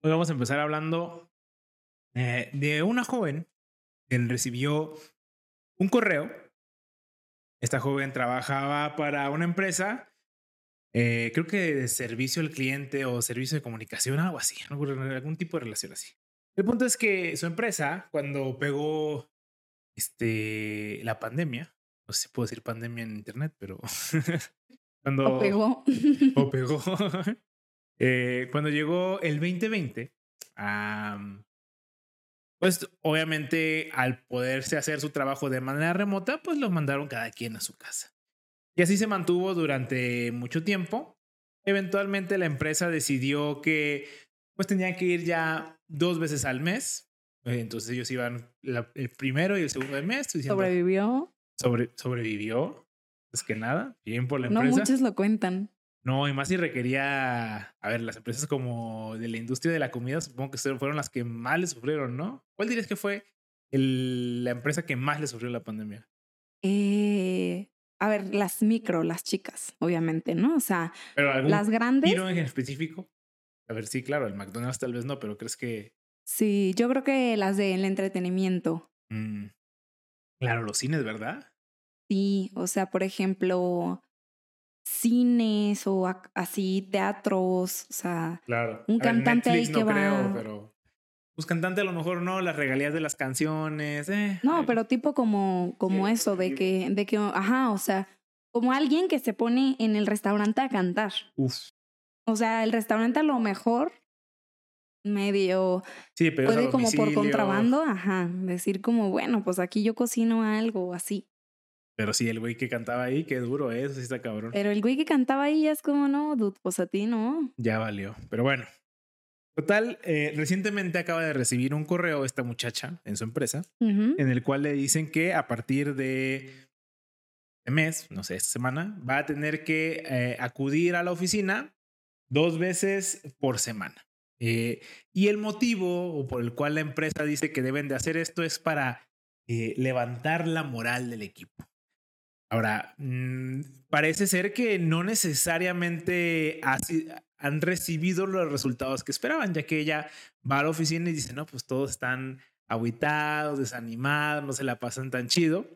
Hoy vamos a empezar hablando eh, de una joven que recibió un correo. Esta joven trabajaba para una empresa, eh, creo que de servicio al cliente o servicio de comunicación, algo así, algún tipo de relación así. El punto es que su empresa, cuando pegó este, la pandemia, no sé si puedo decir pandemia en internet, pero cuando... O pegó. O pegó. Eh, cuando llegó el 2020, pues obviamente al poderse hacer su trabajo de manera remota, pues lo mandaron cada quien a su casa. Y así se mantuvo durante mucho tiempo. Eventualmente la empresa decidió que pues tenían que ir ya dos veces al mes. Entonces ellos iban el primero y el segundo del mes. ¿Sobrevivió? Sobre, sobrevivió. Es que nada, bien por la empresa. No muchos lo cuentan. No, y más si requería, a ver, las empresas como de la industria de la comida, supongo que fueron las que más le sufrieron, ¿no? ¿Cuál dirías que fue la empresa que más le sufrió la pandemia? Eh, a ver, las micro, las chicas, obviamente, ¿no? O sea, las grandes. ¿Tiro en específico? A ver, sí, claro, el McDonald's tal vez no, pero ¿crees que...? Sí, yo creo que las del entretenimiento. Mm. Claro, los cines, ¿verdad? Sí, o sea, por ejemplo, cines o así, teatros, o sea, claro. un cantante ahí que no va. Creo, pero pues cantante a lo mejor no, las regalías de las canciones. Eh, no, pero tipo como, como eso, de que, de que, ajá, o sea, como alguien que se pone en el restaurante a cantar. Uf. O sea, el restaurante a lo mejor medio sí, pero puede como por contrabando, ajá, decir como, bueno, pues aquí yo cocino algo así. Pero sí, el güey que cantaba ahí, qué duro es, sí está cabrón. Pero el güey que cantaba ahí ya es como, no, dude, pues a ti no. Ya valió. Pero bueno. Total, eh, recientemente acaba de recibir un correo esta muchacha en su empresa, en el cual le dicen que a partir de mes, no sé, esta semana, va a tener que eh, acudir a la oficina dos veces por semana. Eh, y el motivo por el cual la empresa dice que deben de hacer esto es para levantar la moral del equipo. Ahora, mm, parece ser que no necesariamente han recibido los resultados que esperaban, ya que ella va a la oficina y dice, no, pues todos están aguitados, desanimados, no se la pasan tan chido.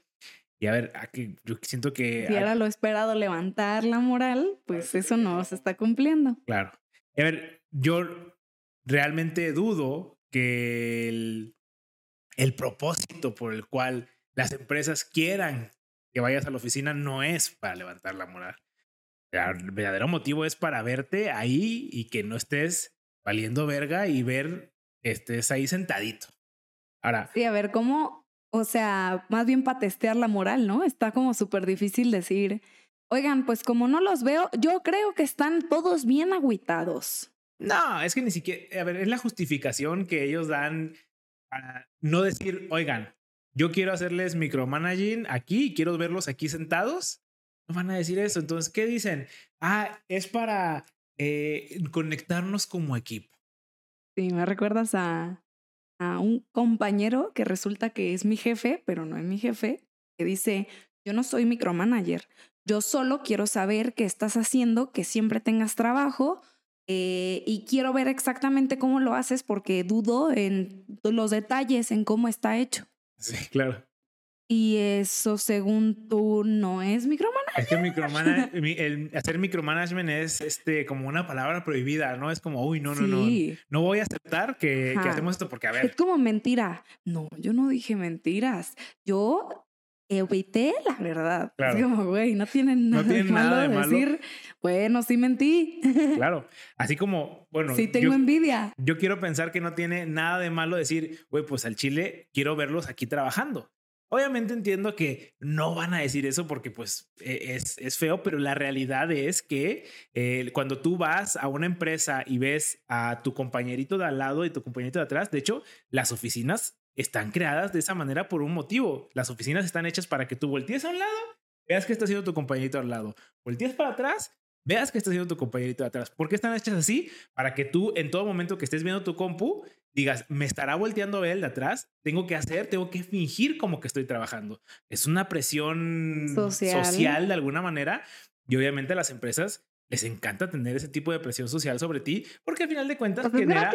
Y a ver, aquí yo siento que... Si era lo esperado levantar la moral, pues eso no se está cumpliendo. Claro. a ver, yo realmente dudo que el, el propósito por el cual las empresas quieran que vayas a la oficina no es para levantar la moral. El verdadero motivo es para verte ahí y que no estés valiendo verga y ver estés ahí sentadito. Ahora. Sí, a ver, ¿cómo? O sea, más bien para testear la moral, ¿no? Está como súper difícil decir, oigan, pues como no los veo, yo creo que están todos bien agüitados. No, es que ni siquiera, a ver, es la justificación que ellos dan para no decir, oigan, yo quiero hacerles micromanaging aquí quiero verlos aquí sentados, no van a decir eso. Entonces, ¿qué dicen? Ah, es para eh, conectarnos como equipo. Sí, me recuerdas a, a un compañero que resulta que es mi jefe, pero no es mi jefe, que dice, yo no soy micromanager, yo solo quiero saber qué estás haciendo, que siempre tengas trabajo eh, y quiero ver exactamente cómo lo haces porque dudo en los detalles, en cómo está hecho. Sí, claro. Y eso, según tú, no es micromanagement. Es que el hacer micromanagement es este, como una palabra prohibida, ¿no? Es como, uy, no, no, no. No voy a aceptar que, que, hacemos esto porque, a ver. Es como mentira. No, yo no dije mentiras. Yo evité la verdad. Claro. Es como, güey, no tienen nada, de, malo decir, bueno, sí mentí. Claro. Así como, bueno. Sí tengo envidia. Yo quiero pensar que no tiene nada de malo decir, güey, pues al Chile quiero verlos aquí trabajando. Obviamente entiendo que no van a decir eso porque pues e, es, es feo, pero la realidad es que eh, cuando tú vas a una empresa y ves a tu compañerito de al lado y tu compañerito de atrás, de hecho, las oficinas están creadas de esa manera por un motivo. Las oficinas están hechas para que tú voltees a un lado, veas que está haciendo tu compañerito al lado, voltees para atrás, veas que está haciendo tu compañerito de atrás. ¿Por qué están hechas así? Para que tú en todo momento que estés viendo tu compu digas, me estará volteando a ver el de atrás, tengo que hacer, tengo que fingir como que estoy trabajando. Es una presión social, de alguna manera y obviamente a las empresas les encanta tener ese tipo de presión social sobre ti porque al final de cuentas pues genera,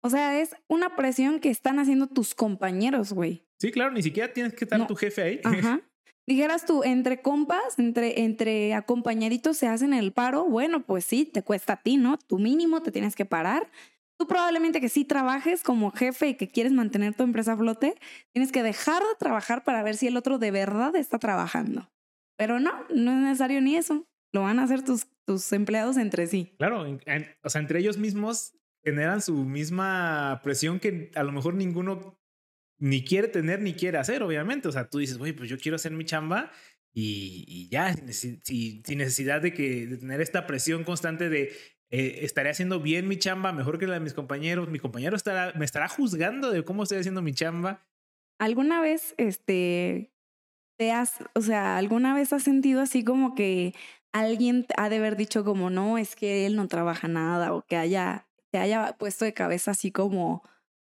O sea, es una presión que están haciendo tus compañeros, güey. Sí, claro, ni siquiera tienes que estar tu jefe ahí. Ajá. Dijeras tú, entre compas, entre, entre acompañaditos se hacen el paro, bueno, pues sí, te cuesta a ti, ¿no? Tu mínimo te tienes que parar. Tú probablemente que sí trabajes como jefe y que quieres mantener tu empresa a flote, tienes que dejar de trabajar para ver si el otro de verdad está trabajando. Pero no, no es necesario ni eso. Lo van a hacer tus, tus empleados entre sí. Claro, o sea, entre ellos mismos generan su misma presión que a lo mejor ninguno ni quiere tener ni quiere hacer, obviamente. O sea, tú dices, güey, pues yo quiero hacer mi chamba y, ya, sin, necesidad de, que, tener esta presión constante de eh, estaré haciendo bien mi chamba, mejor que la de mis compañeros, mi compañero me estará juzgando de cómo estoy haciendo mi chamba. ¿Alguna vez, este, te has, o sea, alguna vez has sentido así como que alguien ha de haber dicho como, no, es que él no trabaja nada o que haya, te haya puesto de cabeza así como,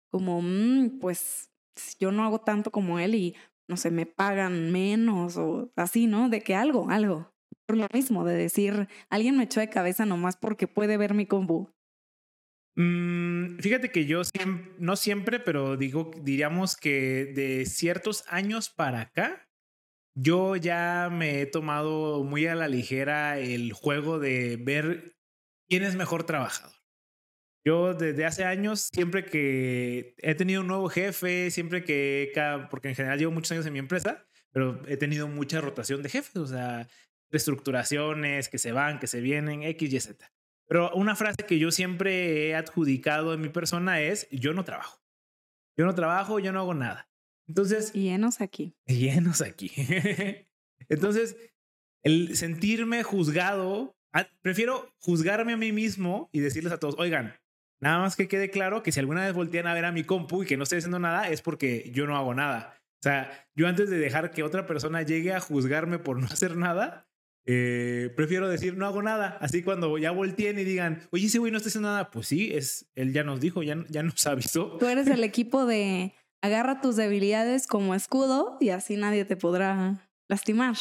como, mm, pues yo no hago tanto como él y no sé, me pagan menos o así, ¿no? De que algo, algo. Por lo mismo, de decir, alguien me echó de cabeza nomás porque puede ver mi combo. Mm, fíjate que yo no siempre, pero digo, diríamos que de ciertos años para acá, yo ya me he tomado muy a la ligera el juego de ver quién es mejor trabajador. Yo desde hace años, siempre que he tenido un nuevo jefe, siempre que, porque en general llevo muchos años en mi empresa, pero he tenido mucha rotación de jefes, o sea, reestructuraciones que se van, que se vienen, X, Y, Z. Pero una frase que yo siempre he adjudicado en mi persona es, yo no trabajo. Yo no trabajo, yo no hago nada. Entonces... Llenos aquí. Llenos aquí. Entonces, el sentirme juzgado, prefiero juzgarme a mí mismo y decirles a todos, oigan, Nada más que quede claro que si alguna vez voltean a ver a mi compu y que no estoy haciendo nada, es porque yo no hago nada. O sea, yo antes de dejar que otra persona llegue a juzgarme por no hacer nada, eh, prefiero decir no hago nada. Así cuando ya volteen y digan, oye, ese güey no está haciendo nada, pues sí, es, él ya nos dijo, ya, ya nos avisó. Tú eres el equipo de agarra tus debilidades como escudo y así nadie te podrá lastimar.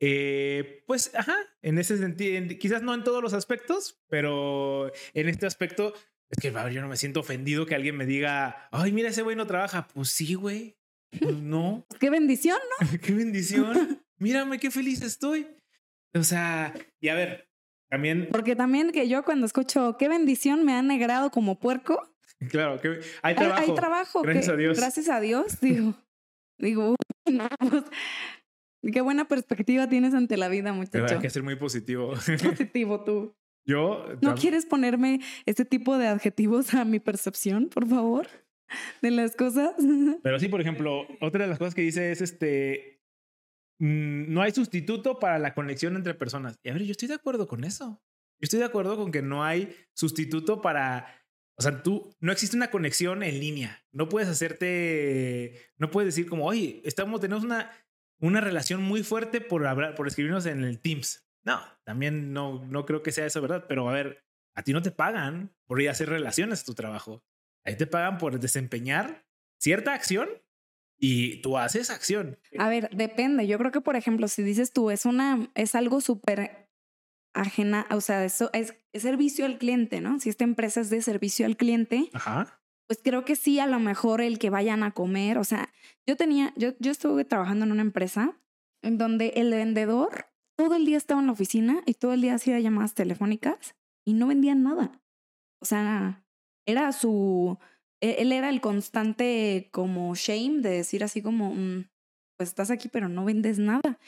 Eh, pues, ajá, en ese sentido, quizás no en todos los aspectos, pero en este aspecto, es que yo no me siento ofendido que alguien me diga, ay, mira, ese güey no trabaja. Pues sí, güey. Pues no. qué bendición, ¿no? qué bendición. Mírame qué feliz estoy. O sea, y a ver, también. Porque también que yo cuando escucho qué bendición me han negrado como puerco. Claro, que hay trabajo. Hay, trabajo. Gracias a Dios. Gracias a Dios, digo. Digo, no, pues, Qué buena perspectiva tienes ante la vida, muchacho. Hay que ser muy positivo. Positivo tú. Yo. ¿No quieres ponerme este tipo de adjetivos a mi percepción, por favor? De las cosas. Pero sí, por ejemplo, otra de las cosas que dice es este. Mm, no hay sustituto para la conexión entre personas. Y a ver, yo estoy de acuerdo con eso. Yo estoy de acuerdo con que no hay sustituto para. O sea, tú no existe una conexión en línea. No puedes hacerte. No puedes decir como, oye, estamos, tenemos una una relación muy fuerte por, hablar, por escribirnos en el Teams. No, también no, no creo que sea eso, ¿verdad? Pero a ver, a ti no te pagan por ir a hacer relaciones a tu trabajo. Ahí te pagan por desempeñar cierta acción y tú haces acción. A ver, depende. Yo creo que, por ejemplo, si dices tú, es una, es algo súper ajena, o sea, eso es, es, servicio al cliente, ¿no? Si esta empresa es de servicio al cliente, Ajá pues creo que sí, a lo mejor el que vayan a comer, o sea, yo tenía, yo, yo estuve trabajando en una empresa en donde el vendedor todo el día estaba en la oficina y todo el día hacía llamadas telefónicas y no vendían nada. O sea, era su, e, él era el constante como shame de decir así como, mm, pues estás aquí pero no vendes nada.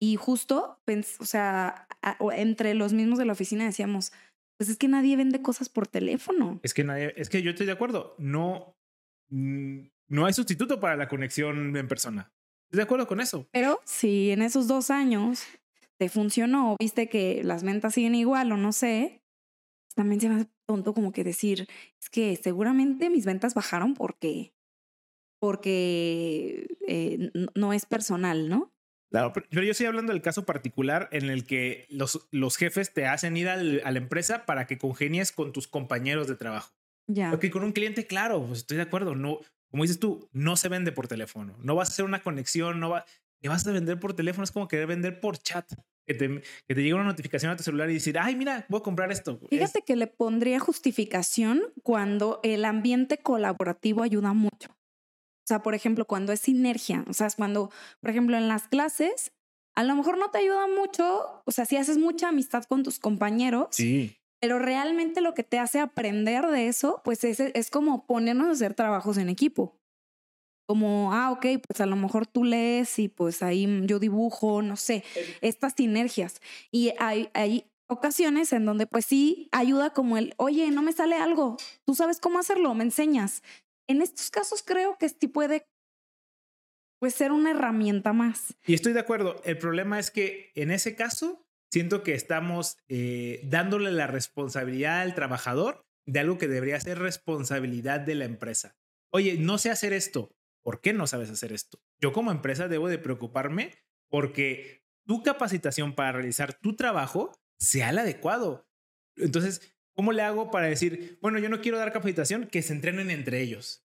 Y justo, o sea, entre los mismos de la oficina decíamos, pues es que nadie vende cosas por teléfono. Es que nadie, es que yo estoy de acuerdo. No, mm, no hay sustituto para la conexión en persona. Estoy de acuerdo con eso. Pero si en esos dos años te funcionó, viste que las ventas siguen igual o no sé, también se me hace tonto como que decir, es que seguramente mis ventas bajaron porque, porque eh, no es personal, ¿no? Claro, pero yo estoy hablando del caso particular en el que los, los jefes te hacen ir a la empresa para que congenies con tus compañeros de trabajo. Ya. Porque con un cliente, claro, pues estoy de acuerdo. No, como dices tú, no se vende por teléfono. No vas a hacer una conexión, no va, que vas a vender por teléfono es como querer vender por chat. que te, que te llegue una notificación a tu celular y decir, ay, mira, voy a comprar esto. Fíjate que le pondría justificación cuando el ambiente colaborativo ayuda mucho. O sea, por ejemplo, cuando es sinergia, o sea, es cuando, por ejemplo, en las clases, a lo mejor no te ayuda mucho, o sea, si haces mucha amistad con tus compañeros, sí. pero realmente lo que te hace aprender de eso, pues es, es como ponernos a hacer trabajos en equipo como, ah, ok, pues a lo mejor tú lees y pues ahí yo dibujo, no sé, estas sinergias. Y hay, hay ocasiones en donde pues sí ayuda como el, oye, no me sale algo, tú sabes cómo hacerlo, me enseñas. En estos casos creo que sí puede pues ser una herramienta más. Y estoy de acuerdo, el problema es que en ese caso siento que estamos eh, dándole la responsabilidad al trabajador de algo que debería ser responsabilidad de la empresa. Oye, no sé hacer esto, ¿por qué no sabes hacer esto? Yo como empresa debo de preocuparme porque tu capacitación para realizar tu trabajo sea el adecuado. Entonces, ¿cómo le hago para decir, bueno, yo no quiero dar capacitación, que se entrenen entre ellos?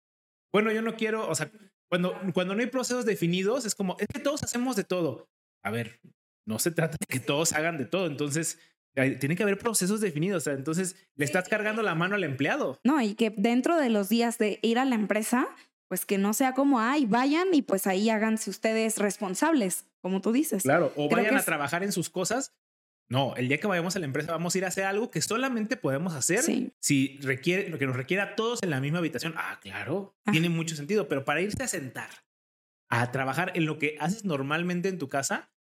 Bueno, yo no quiero, o sea, cuando, cuando no hay procesos definidos, es como, es que todos hacemos de todo. A ver, no se trata de que todos hagan de todo. Entonces, tiene que haber procesos definidos. entonces, le estás cargando la mano al empleado. No, y que dentro de los días de ir a la empresa, pues que no sea como, ay, vayan y pues ahí háganse ustedes responsables, como tú dices. Claro, o vayan a trabajar en sus cosas. No, el día que vayamos a la empresa vamos a ir a hacer algo que solamente podemos hacer si requiere, lo que nos requiera a todos en la misma habitación. Ah, claro, ah. tiene mucho sentido, pero para irse a sentar a trabajar en lo que haces normalmente en tu casa,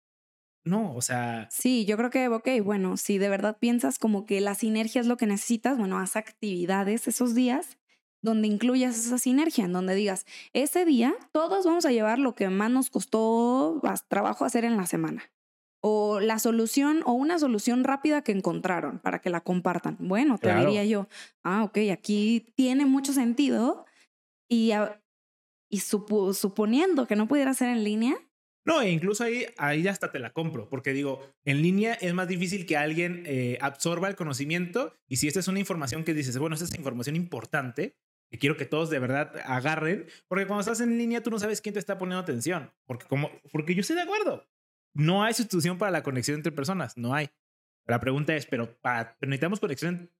no, o sea. Sí, yo creo que, ok, bueno, si de verdad piensas como que la sinergia es lo que necesitas, bueno, haz actividades esos días donde incluyas esa sinergia, en donde digas, ese día todos vamos a llevar lo que más nos costó trabajo hacer en la semana. O la solución o una solución rápida que encontraron para que la compartan. Bueno, te diría yo, ah, ok, aquí tiene mucho sentido y, y suponiendo que no pudiera ser en línea, no, e incluso ahí, ahí hasta te la compro, porque digo, en línea es más difícil que alguien eh, absorba el conocimiento y si esta es una información que dices, bueno, esta es información importante, que quiero que todos de verdad agarren, porque cuando estás en línea tú no sabes quién te está poniendo atención, porque, como, porque yo estoy de acuerdo, no hay sustitución para la conexión entre personas, no hay. La pregunta es, ¿pero, necesitamos conexión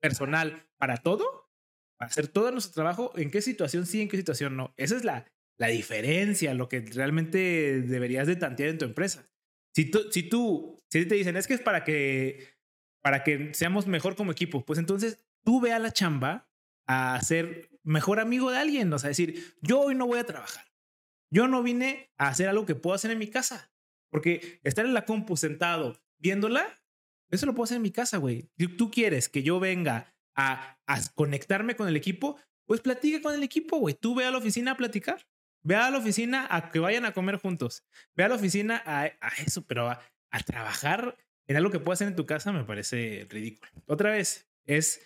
personal para todo? ¿Para hacer todo nuestro trabajo? ¿En qué situación sí, en qué situación no? Esa es la, la diferencia, lo que realmente deberías de tantear en tu empresa. Si tú, si tú, si te dicen, es que es para que, para que seamos mejor como equipo, pues entonces tú ve a la chamba a ser mejor amigo de alguien, o sea, decir, yo hoy no voy a trabajar. Yo no vine a hacer algo que puedo hacer en mi casa, porque estar en la compu sentado viéndola, eso lo puedo hacer en mi casa, güey. Si tú quieres que yo venga a, conectarme con el equipo, pues platica con el equipo, güey. Tú ve a la oficina a platicar. Ve a la oficina a que vayan a comer juntos. Ve a la oficina a, eso, pero a, a, trabajar en algo que puedas hacer en tu casa me parece ridículo. Otra vez, es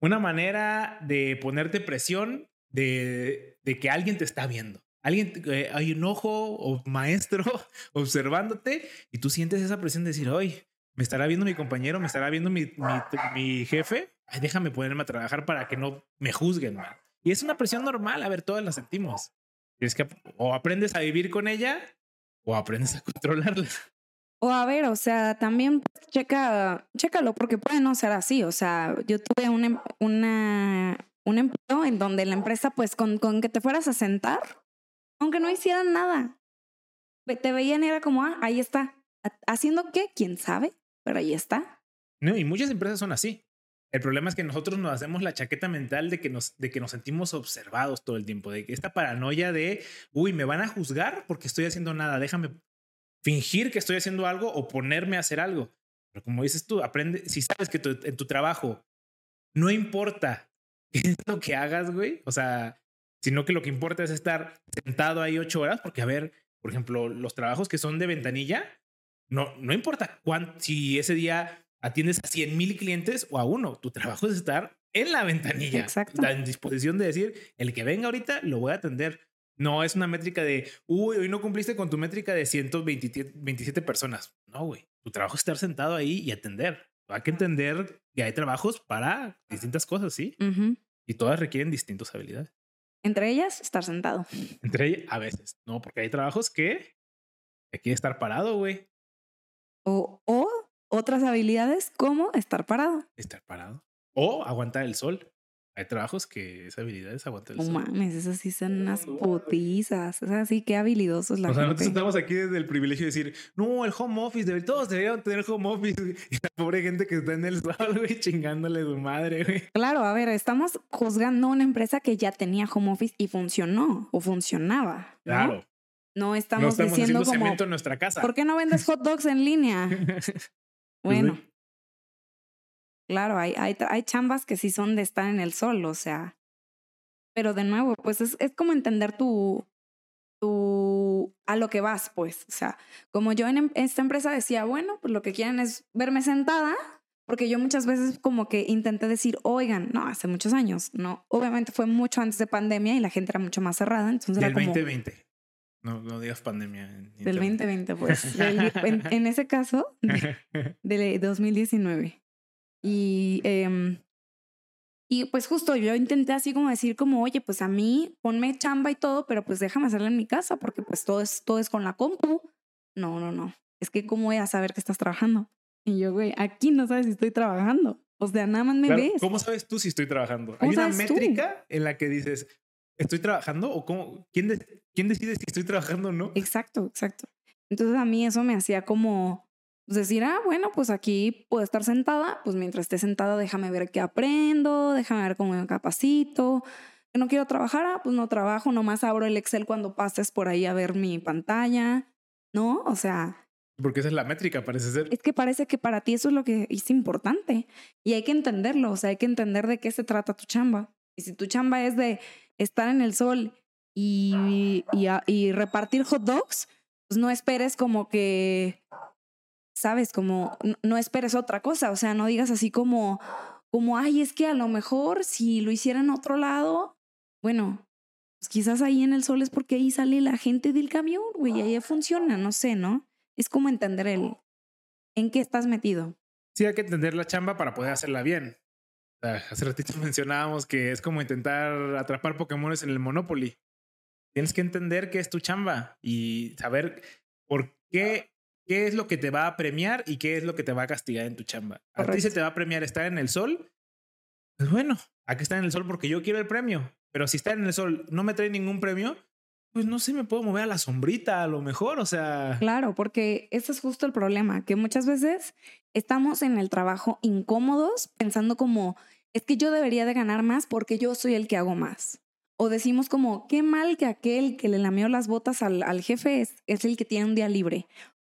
una manera de ponerte presión de que alguien te está viendo. Alguien, eh, hay un ojo o maestro observándote y tú sientes esa presión de decir, hoy me estará viendo mi compañero, me estará viendo mi, mi, jefe, déjame ponerme a trabajar para que no me juzguen. Y es una presión normal, a ver, todas la sentimos. Es que o aprendes a vivir con ella o aprendes a controlarla. O a ver, o sea, también checa, chécalo, porque puede no ser así. O sea, yo tuve un, em, una, un empleo en donde la empresa, pues con, con que te fueras a sentar, aunque no hicieran nada, te veían y era como, ah, ahí está. ¿Haciendo qué? ¿Quién sabe? Pero ahí está. No, y muchas empresas son así. El problema es que nosotros nos hacemos la chaqueta mental de que nos, de que nos sentimos observados todo el tiempo, de que esta paranoia de, uy, me van a juzgar porque estoy haciendo nada, déjame fingir que estoy haciendo algo o ponerme a hacer algo. Pero como dices tú, aprende, si sabes que en tu trabajo no importa qué es lo que hagas, güey, o sea, sino que lo que importa es estar sentado ahí ocho horas, porque a ver, por ejemplo, los trabajos que son de ventanilla, no, no importa cuánto, si ese día atiendes a 100 mil clientes o a uno. Tu trabajo es estar en la ventanilla. Exacto. En disposición de decir, el que venga ahorita lo voy a atender. No es una métrica de, uy, hoy no cumpliste con tu métrica de 127 personas. No, güey. Tu trabajo es estar sentado ahí y atender. Hay que entender que hay trabajos para distintas cosas, ¿sí? Y todas requieren distintas habilidades. Entre ellas, estar sentado. Entre ellas, a veces. No, porque hay trabajos que hay que estar parado, güey. O, o otras habilidades como estar parado. Estar parado. O aguantar el sol. Hay trabajos que esa habilidad es aguantar el sol. No mames, esas sí son unas putizas. O sea, sí, qué habilidosos la O sea, nosotros estamos aquí desde el privilegio de decir, no, el home office, todos deberían tener home office. Y la pobre gente que está en el sol, güey, chingándole su madre, güey. Claro, a ver, estamos juzgando una empresa que ya tenía home office y funcionó o funcionaba. Claro. No estamos, no estamos diciendo como, cemento en nuestra casa. ¿Por qué no vendes hot dogs en línea? bueno. Claro, hay, hay, hay chambas que sí son de estar en el sol, o sea. Pero de nuevo, pues es, es como entender tu, tu, a lo que vas, pues. O sea, como yo en em, esta empresa decía, bueno, pues lo que quieren es verme sentada, porque yo muchas veces como que intenté decir, oigan, no, hace muchos años, no, obviamente fue mucho antes de pandemia y la gente era mucho más cerrada, entonces Del era como... 2020. No, no digas pandemia. Del 2020, pues. en, en, ese caso, de, de 2019. Y, eh, y pues justo yo intenté así como decir como, oye, pues a mí ponme chamba y todo, pero pues déjame hacerla en mi casa porque pues todo es, todo es con la compu. No, no, no. Es que cómo voy a saber que estás trabajando. Y yo, güey, aquí no sabes si estoy trabajando. O sea, nada más me ves. ¿Cómo sabes tú si estoy trabajando? ¿Hay una métrica en la que dices, ¿estoy trabajando? ¿O cómo? ¿Quién, ¿Quién decide si estoy trabajando o no? Exacto, exacto. Entonces a mí eso me hacía como, decir, ah, bueno, pues aquí puedo estar sentada, pues mientras esté sentada déjame ver qué aprendo, déjame ver cómo me capacito. Que no quiero trabajar, ah, pues no trabajo, nomás abro el Excel cuando pases por ahí a ver mi pantalla, ¿no? O sea... Porque esa es la métrica, parece ser. Es que parece que para ti eso es lo que es importante y hay que entenderlo, o sea, hay que entender de qué se trata tu chamba. Y si tu chamba es de estar en el sol y, y, y repartir hot dogs, pues no esperes como que ¿sabes? Como no esperes otra cosa, o sea, no digas así como, como, ay, es que a lo mejor si lo hiciera en otro lado, bueno, pues quizás ahí en el sol es porque ahí sale la gente del camión, güey, ahí funciona, no sé, ¿no? Es como entender el, en qué estás metido. Sí, hay que entender la chamba para poder hacerla bien. hace ratito mencionábamos que es como intentar atrapar Pokémones en el Monopoly. Tienes que entender qué es tu chamba y saber por qué qué es lo que te va a premiar y qué es lo que te va a castigar en tu chamba. A ti se te va a premiar estar en el sol. Pues bueno, aquí está en el sol porque yo quiero el premio. Pero si estar en el sol no me trae ningún premio, pues no sé, me puedo mover a la sombrita a lo mejor, o sea. Claro, porque ese es justo el problema, que muchas veces estamos en el trabajo incómodos pensando como, es que yo debería de ganar más porque yo soy el que hago más. O decimos como, qué mal que aquel que le lameó las botas al, al jefe es, es el que tiene un día libre.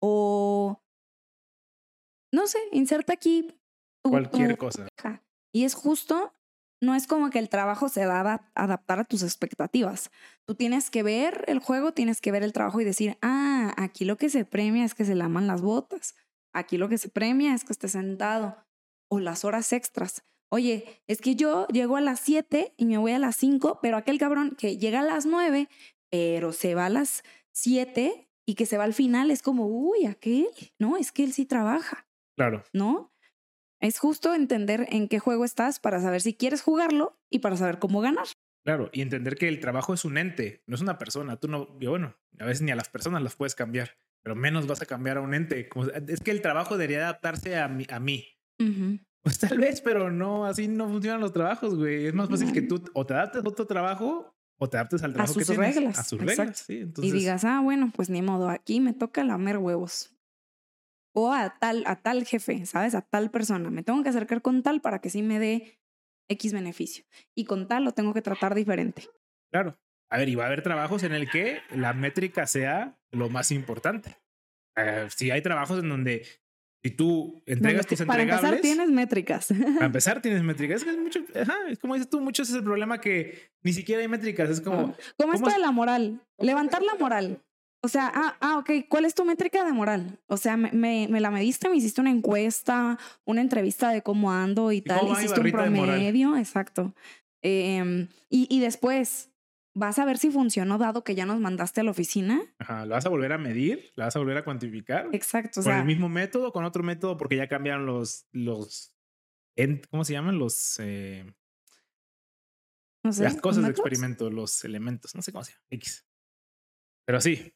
O, no sé, inserta aquí cualquier cosa. Y es justo, no es como que el trabajo se da a adaptar a tus expectativas. Tú tienes que ver el juego, tienes que ver el trabajo y decir, ah, aquí lo que se premia es que se laman las botas. Aquí lo que se premia es que esté sentado. O las horas extras. Oye, es que yo llego a las 7 y me voy a las 5, pero aquel cabrón que llega a las 9, pero se va a las 7 y que se va al final es como, uy, aquel, no, es que él sí trabaja. Claro. ¿No? Es justo entender en qué juego estás para saber si quieres jugarlo y para saber cómo ganar. Claro, y entender que el trabajo es un ente, no es una persona. Tú no, bueno, a veces ni a las personas las puedes cambiar, pero menos vas a cambiar a un ente. es que el trabajo debería adaptarse a mí. A mí. Pues tal vez, pero no, así no funcionan los trabajos, güey. Es más fácil que tú o te adaptes a otro trabajo o te adaptes al trabajo a sus que reglas. a sus reglas. Sí, entonces... Y digas, ah, bueno, pues ni modo, aquí me toca lamer huevos. O a tal, a tal jefe, ¿sabes? A tal persona. Me tengo que acercar con tal para que sí me dé X beneficio. Y con tal lo tengo que tratar diferente. Claro. A ver, y va a haber trabajos en el que la métrica sea lo más importante. Eh, si hay trabajos en donde si tú entregas tus entregables. Para empezar, tienes métricas. Para empezar, tienes métricas. Es, que es, mucho, es como dices tú, mucho es el problema que ni siquiera hay métricas. Es como. ¿Cómo, esto de la moral? Levantar la moral. O sea, ah, ah, ok, ¿cuál es tu métrica de moral? O sea, me, me, la mediste, me hiciste una encuesta, una entrevista de cómo ando y, tal, hiciste un promedio, exacto. Eh, y, y después, vas a ver si funcionó dado que ya nos mandaste a la oficina. Ajá, ¿la vas a volver a medir? ¿La vas a volver a cuantificar? Exacto. ¿Con el mismo método con otro método? Porque ya cambiaron los, los, ¿cómo se llaman? Los, eh, no sé, las cosas de experimento, los elementos, no sé cómo se llama, X. Pero sí,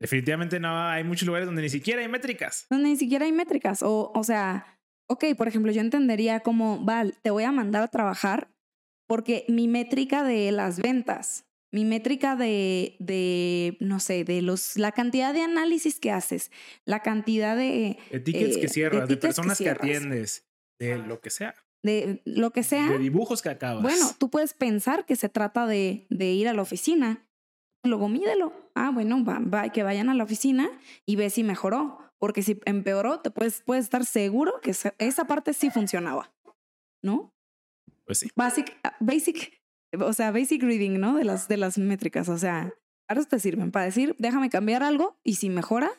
Definitivamente no, hay muchos lugares donde ni siquiera hay métricas. Donde ni siquiera hay métricas. O, o sea, ok, por ejemplo, yo entendería como, Val, te voy a mandar a trabajar porque mi métrica de las ventas, mi métrica de, de no sé, de los, la cantidad de análisis que haces, la cantidad de... De tickets que eh, cierras, de, personas que, atiendes, de lo que sea. De lo que sea. De dibujos que acabas. Bueno, tú puedes pensar que se trata de, de ir a la oficina. Luego mídelo. Ah, bueno, va, va, que vayan a la oficina y ve si mejoró. Porque si empeoró, te puedes, puedes estar seguro que esa- esa parte sí funcionaba. ¿No? Pues sí. Basic, ah, basic, o sea, basic reading, ¿no? De las, de las métricas. O sea, eso te sirven, para decir, déjame cambiar algo y si mejora,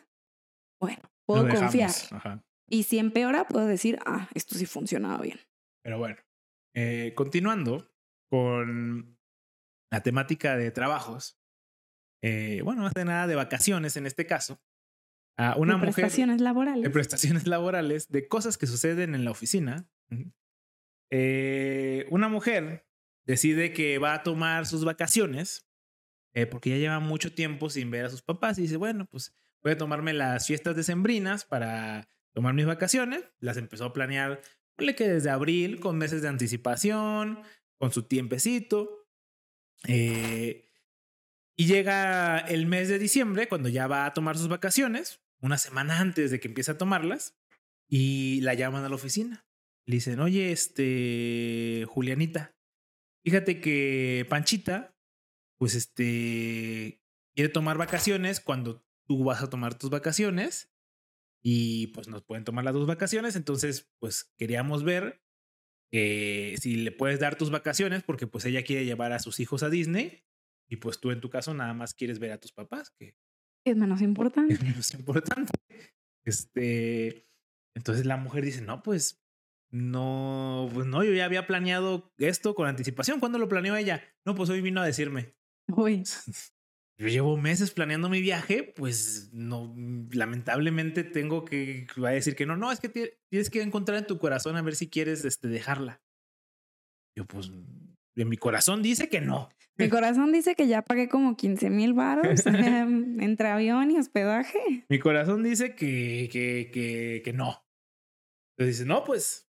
bueno, puedo confiar. Ajá. Y si empeora, puedo decir, ah, esto sí funcionaba bien. Pero bueno, eh, continuando con la temática de trabajos, eh, bueno, más de nada de vacaciones en este caso, a una De mujer prestaciones laborales. de prestaciones laborales, de cosas que suceden en la oficina. Eh, una mujer decide que va a tomar sus vacaciones eh, porque ya lleva mucho tiempo sin ver a sus papás y dice, bueno, pues voy a tomarme las fiestas decembrinas para tomar mis vacaciones. Las empezó a planear, ponle que desde abril, con meses de anticipación, con su tiempecito. Eh, y llega el mes de diciembre, cuando ya va a tomar sus vacaciones, una semana antes de que empiece a tomarlas, y la llaman a la oficina. Le dicen, oye, este, Julianita, fíjate que Panchita, pues este, quiere tomar vacaciones cuando tú vas a tomar tus vacaciones y pues nos pueden tomar las dos vacaciones. Entonces, pues queríamos ver eh, si le puedes dar tus vacaciones porque pues ella quiere llevar a sus hijos a Disney y pues tú en tu caso nada más quieres ver a tus papás, que Es menos importante. es menos importante. Este, entonces la mujer dice, no, pues no, pues no, yo ya había planeado esto con anticipación. ¿Cuándo lo planeó ella? No, pues hoy vino a decirme. Uy, Yo llevo meses planeando mi viaje, pues no, lamentablemente tengo que, va a decir que no, no, es que ti- tienes que encontrar en tu corazón a ver si quieres este, dejarla. Yo pues, en mi corazón dice que no. mi corazón dice que ya pagué como 15 mil baros entre avión y hospedaje. Mi corazón dice que, que, que, que no. Entonces dice, no, pues,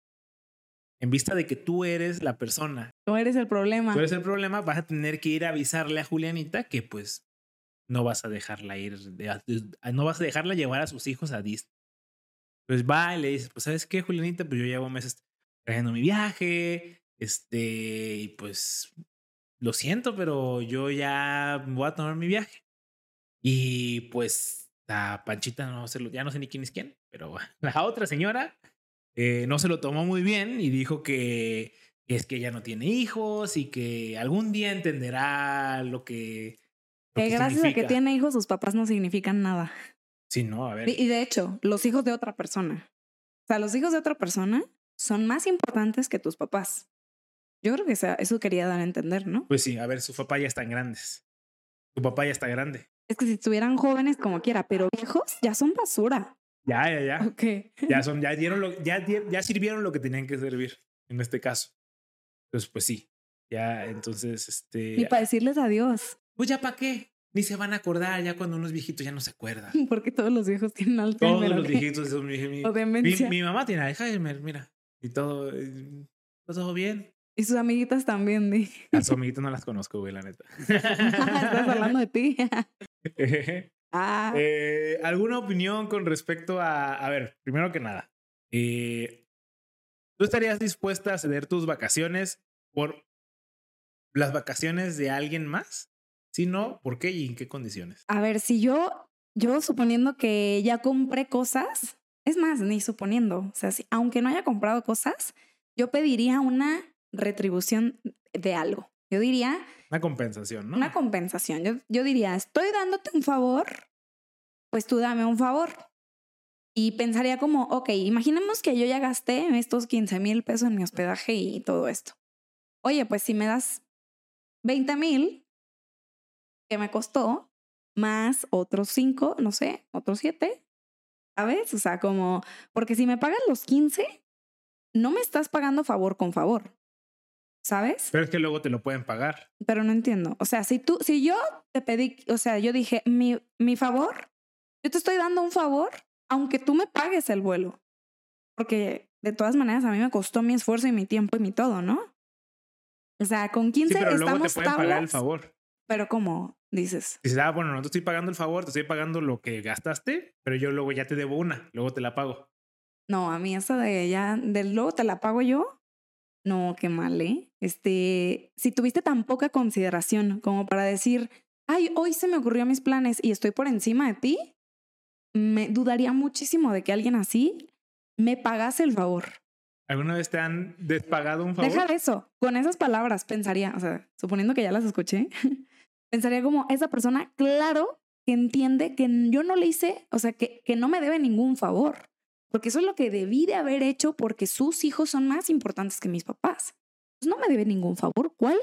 en vista de que tú eres la persona, Tú eres el problema. tú eres el problema, vas a tener que ir a avisarle a Julianita que pues no vas a dejarla ir, no vas a dejarla llevar a sus hijos a Disney. Pues va y le dice, pues, ¿sabes qué, Julianita? Pues yo llevo meses trayendo mi viaje, este, y pues, lo siento, pero yo ya voy a tomar mi viaje. Y pues la Panchita no lo, ya no sé ni quién es quién, pero la otra señora eh, no se lo tomó muy bien y dijo que es que ella no tiene hijos y que algún día entenderá lo que... lo Que que gracias a que tiene hijos, sus papás no significan nada. Sí, no, a ver. Y de hecho, los hijos de otra persona. O sea, los hijos de otra persona son más importantes que tus papás. Yo creo que eso quería dar a entender, ¿no? Pues sí, a ver, sus papás ya están grandes. Tu papá ya está grande. Es que si estuvieran jóvenes como quiera, pero viejos ya son basura. Ya, ya, ya. Ok. Ya son, ya dieron lo, ya, ya sirvieron lo que tenían que servir en este caso. Entonces, pues sí. Ya, entonces, este. Ni para decirles adiós, Pues ya para qué. Ni se van a acordar ya cuando uno es viejito, ya no se acuerda. porque todos los viejos tienen Alzheimer. Todos los viejitos son mi, mi- O mi, demencia. mi mamá tiene Alzheimer, mira. Y todo, todo bien. Y sus amiguitas también. di. A su amiguito no las conozco, güey, la neta. Estás hablando de ti. ah, Eh, ¿Alguna opinión con respecto a, a ver, primero que nada, eh, ¿tú estarías dispuesta a ceder tus vacaciones por las vacaciones de alguien más? Si no, ¿por qué y en qué condiciones? a ver, si yo, yo suponiendo que ya compré cosas, es más, ni suponiendo, o sea, si, aunque no haya comprado cosas, yo pediría una retribución de algo. Yo diría Una compensación, ¿no? una compensación. Yo, yo diría, estoy dándote un favor, pues tú dame un favor. Y pensaría como, ok, imaginemos que yo ya gasté estos 15 mil pesos en mi hospedaje y todo esto. Oye, pues si me das 20 mil, que me costó, más otros 5, no sé, otros 7, ¿sabes? O sea, como, porque si me pagas los 15, no me estás pagando favor con favor, ¿sabes? Pero es que luego te lo pueden pagar. Pero no entiendo. O sea, si tú, si yo te pedí, o sea, yo dije, mi, mi favor Yo te estoy dando un favor, aunque tú me pagues el vuelo. Porque de todas maneras a mí me costó mi esfuerzo y mi tiempo y mi todo, ¿no? O sea, con 15 sí, pero estamos luego te pueden pagar el favor. Pero ¿cómo dices? Dices, ah, bueno, no te estoy pagando el favor, te estoy pagando lo que gastaste, pero yo luego ya te debo una, luego te la pago. No, a mí esa de ya, del luego te la pago yo. No, qué mal, ¿eh? Este, si tuviste tan poca consideración como para decir, ay, hoy se me ocurrió mis planes y estoy por encima de ti, me dudaría muchísimo de que alguien así me pagase el favor. ¿Alguna vez te han despagado un favor? Deja de eso. Con esas palabras pensaría, o sea, suponiendo que ya las escuché, pensaría como esa persona, claro, que entiende que yo no le hice, o sea, que, que no me debe ningún favor. Porque eso es lo que debí de haber hecho porque sus hijos son más importantes que mis papás. Pues no me debe ningún favor. ¿Cuál?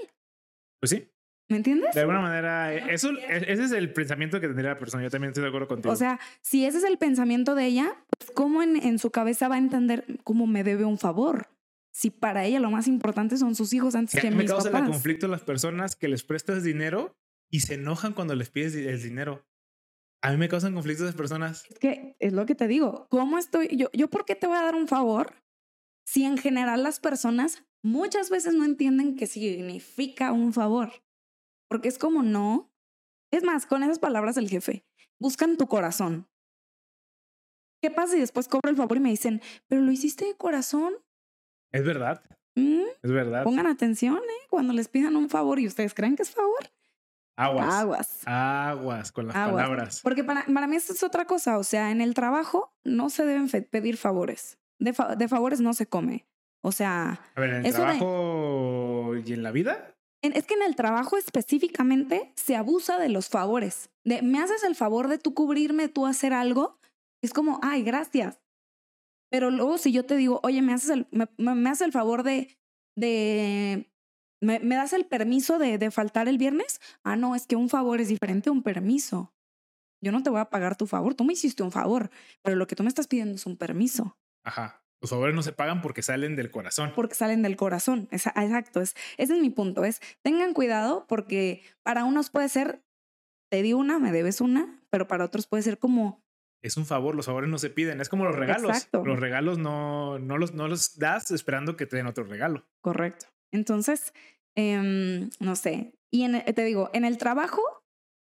Pues sí. ¿Me entiendes? De alguna manera, eso, e, ese es el pensamiento que tendría la persona. Yo también estoy de acuerdo contigo. O sea, si ese es el pensamiento de ella, pues ¿cómo en, en su cabeza va a entender cómo me debe un favor? Si para ella lo más importante son sus hijos antes que mis papás. Me causa el conflicto las personas que les prestas dinero y se enojan cuando les pides el dinero. A mí me causan conflictos de personas. Es que es lo que te digo. ¿Cómo estoy? Yo, yo, ¿por qué te voy a dar un favor si en general las personas muchas veces no entienden qué significa un favor? Porque es como no. Es más, con esas palabras del jefe, buscan tu corazón. ¿Qué pasa si después cobro el favor y me dicen, pero lo hiciste de corazón? Es verdad. ¿Mm? Es verdad. Pongan atención, ¿eh? Cuando les pidan un favor y ustedes creen que es favor. Aguas. Aguas. Aguas con las palabras. Porque para, para mí esto es otra cosa. O sea, en el trabajo no se deben pedir favores. De, de favores no se come. O sea. A ver, ¿en el trabajo y en la vida? es que en el trabajo específicamente se abusa de los favores. De, me haces el favor de tú cubrirme, tú hacer algo. Es como, ay, gracias. Pero luego si yo te digo, oye, me haces el, me, me haces el favor de, de ¿Me, das el permiso de, de, faltar el viernes? Ah, no, es que un favor es diferente a un permiso. Yo no te voy a pagar tu favor, tú me hiciste un favor, pero lo que tú me estás pidiendo es un permiso. Ajá. Los favores no se pagan porque salen del corazón. Porque salen del corazón. Exacto. Es, ese es mi punto. Es tengan cuidado porque para unos puede ser, te di una, me debes una, pero para otros puede ser como... Es un favor, los favores no se piden. Es como los regalos. Exacto. Los regalos no, no, los, no los das esperando que te den otro regalo. Correcto. Entonces, eh, no sé. Y en, te digo, en el trabajo,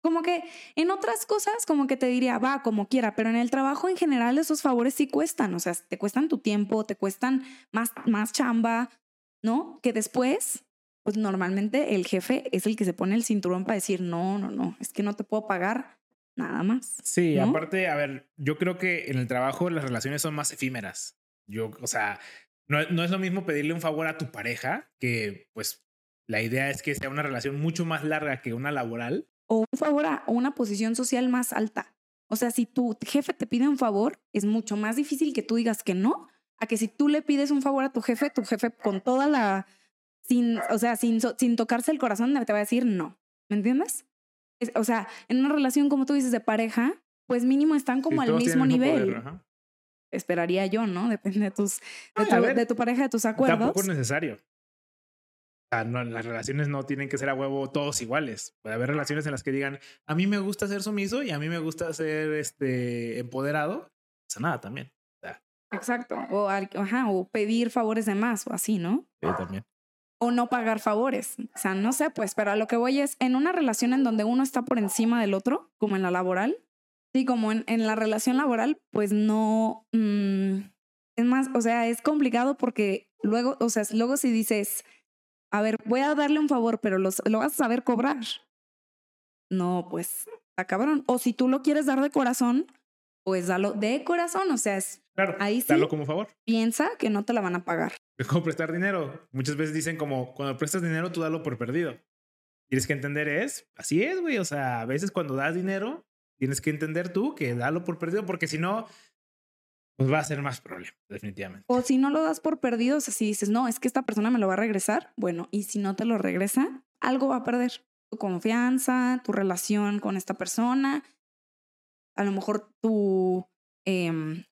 como que en otras cosas, como que te diría, va, como quiera, pero en el trabajo en general esos favores sí cuestan, o sea, te cuestan tu tiempo, te cuestan más, más chamba, ¿no? Que después, pues normalmente el jefe es el que se pone el cinturón para decir, no, no, no, es que no te puedo pagar nada más. Sí, aparte, a ver, yo creo que en el trabajo las relaciones son más efímeras. Yo, o sea, no, no, es lo mismo pedirle un favor a tu pareja, que pues la idea es que sea una relación mucho más larga que una laboral. O un favor a una posición social más alta. O sea, si tu jefe te pide un favor, es mucho más difícil que tú digas que no, a que si tú le pides un favor a tu jefe, tu jefe con toda la, sin, o sea, sin, sin tocarse el corazón, te va a decir no. ¿Me entiendes? o sea, en una relación, como tú dices, de pareja, pues mínimo están como al mismo nivel esperaría yo, ¿no? Depende de tus de, tu, de, tu, pareja, de tus acuerdos. Tampoco es necesario. O sea, no, las relaciones no tienen que ser a huevo todos iguales. Puede haber relaciones en las que digan, a mí me gusta ser sumiso y a mí me gusta ser este empoderado. O sea, nada también. Exacto. O, ajá, o pedir favores de más o así, ¿no? Sí, también. O no pagar favores. O sea, no sé, pues, pero a lo que voy es, en una relación en donde uno está por encima del otro, como en la laboral, Sí, como en, en la relación laboral, pues no, mm, es más, o sea, es complicado porque luego, o sea, luego si dices, a ver, voy a darle un favor, pero los, lo vas a saber cobrar. No, pues, cabrón. O si tú lo quieres dar de corazón, pues dalo de corazón, o sea, es Claro, ahí sí. Dalo como favor. Piensa que no te la van a pagar. Es como prestar dinero. Muchas veces dicen como cuando prestas dinero, tú dalo por perdido. Tienes que entender es, así es, güey. O sea, a veces cuando das dinero, tienes que entender tú que dalo por perdido, porque si no, pues va a ser más problema, definitivamente. O si no lo das por perdido, o sea, si dices, no, es que esta persona me lo va a regresar, bueno, y si no te lo regresa, algo va a perder. Tu confianza, tu relación con esta persona, a lo mejor tu, eh,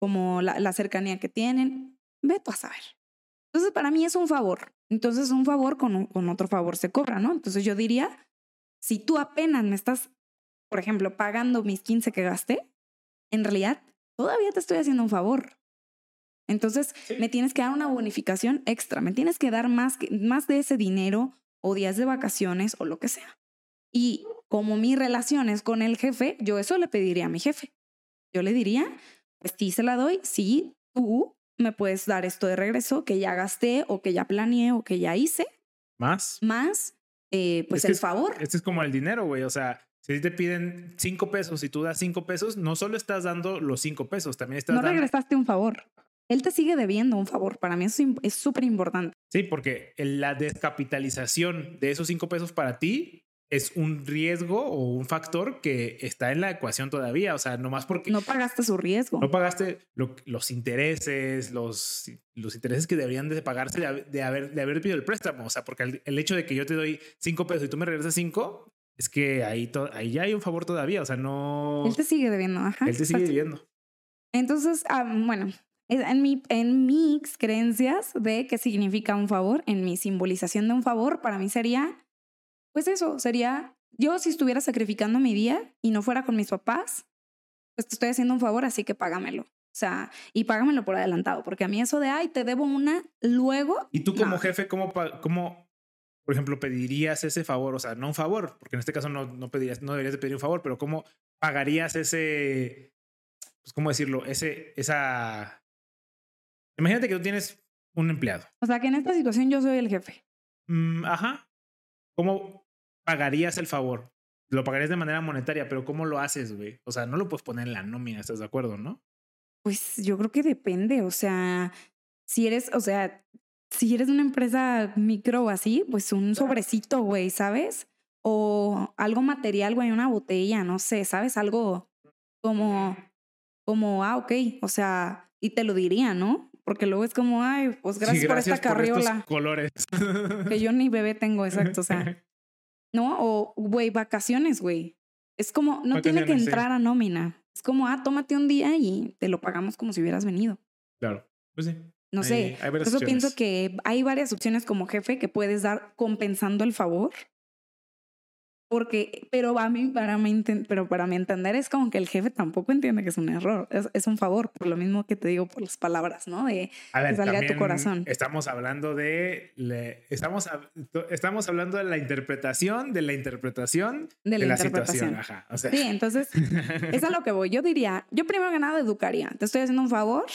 como la, la cercanía que tienen, ve tú a saber. Entonces, para mí es un favor. Entonces, un favor con, con otro favor se cobra, ¿no? Entonces, yo diría, si tú apenas me estás por ejemplo, pagando mis 15 que gasté, en realidad todavía te estoy haciendo un favor. Entonces, me tienes que dar una bonificación extra, me tienes que dar más, más de ese dinero o días de vacaciones o lo que sea. Y como mi relación es con el jefe, yo eso le pediría a mi jefe. Yo le diría, pues sí se la doy, sí, tú me puedes dar esto de regreso que ya gasté o que ya planeé o que ya hice. Más. Más, eh, pues el favor. Este es como el dinero, güey. O sea, si te piden cinco pesos y tú das cinco pesos, no solo estás dando los cinco pesos, también estás no regresaste un favor. Él te sigue debiendo un favor. Para mí eso es súper importante. Sí, porque la descapitalización de esos cinco pesos para ti es un riesgo o un factor que está en la ecuación todavía. O sea, no más porque... No pagaste su riesgo. No pagaste los intereses, los, los intereses que deberían de pagarse de, haber, de haber pedido el préstamo. O sea, porque el, hecho de que yo te doy cinco pesos y tú me regresas cinco, es que ahí, ahí ya hay un favor todavía. O sea, no... Él te sigue debiendo, ajá. Él te sigue debiendo. Entonces, ah, bueno, en, mi, en mis creencias de qué significa un favor, en mi simbolización de un favor, para mí sería pues eso, sería, yo si estuviera sacrificando mi día y no fuera con mis papás, pues te estoy haciendo un favor, así que págamelo. O sea, y págamelo por adelantado, porque a mí eso de, ay, te debo una, luego... ¿Y tú como jefe, cómo, cómo, por ejemplo, pedirías ese favor? O sea, no un favor, porque en este caso no, no, pedirías, no deberías de pedir un favor, pero ¿cómo pagarías ese, pues, ¿cómo decirlo? Ese, esa... Imagínate que tú tienes un empleado. O sea, que en esta situación yo soy el jefe. Mm, ajá. ¿Cómo, pagarías el favor? Lo pagarías de manera monetaria, pero ¿cómo lo haces, güey? O sea, no lo puedes poner en la nómina, ¿estás de acuerdo, no? Pues yo creo que depende, o sea, si eres, o sea, si eres una empresa micro o así, pues un sobrecito, güey, ¿sabes? O algo material, güey, una botella, no sé, ¿sabes? Algo como, como, ah, ok, o sea, y te lo diría, ¿no? Porque luego es como, ay, pues gracias, por esta carriola. colores. Que yo ni bebé tengo, exacto, o sea. ¿no? O, güey, vacaciones, güey. Es como, no tiene que entrar a nómina. Es como, ah, tómate un día y te lo pagamos como si hubieras venido. Claro, pues sí. No sé, por eso pienso que hay varias opciones como jefe que puedes dar compensando el favor porque, pero a mí, para pero para mi entender es como que el jefe tampoco entiende que es un error, es, un favor, por lo mismo que te digo por las palabras, ¿no? De a que tu corazón. Estamos hablando de, estamos, estamos hablando de la interpretación, de la interpretación de la, situación. Ajá, Sí, entonces, es a lo que voy. Yo diría, yo primero que nada educaría, te estoy haciendo un favor,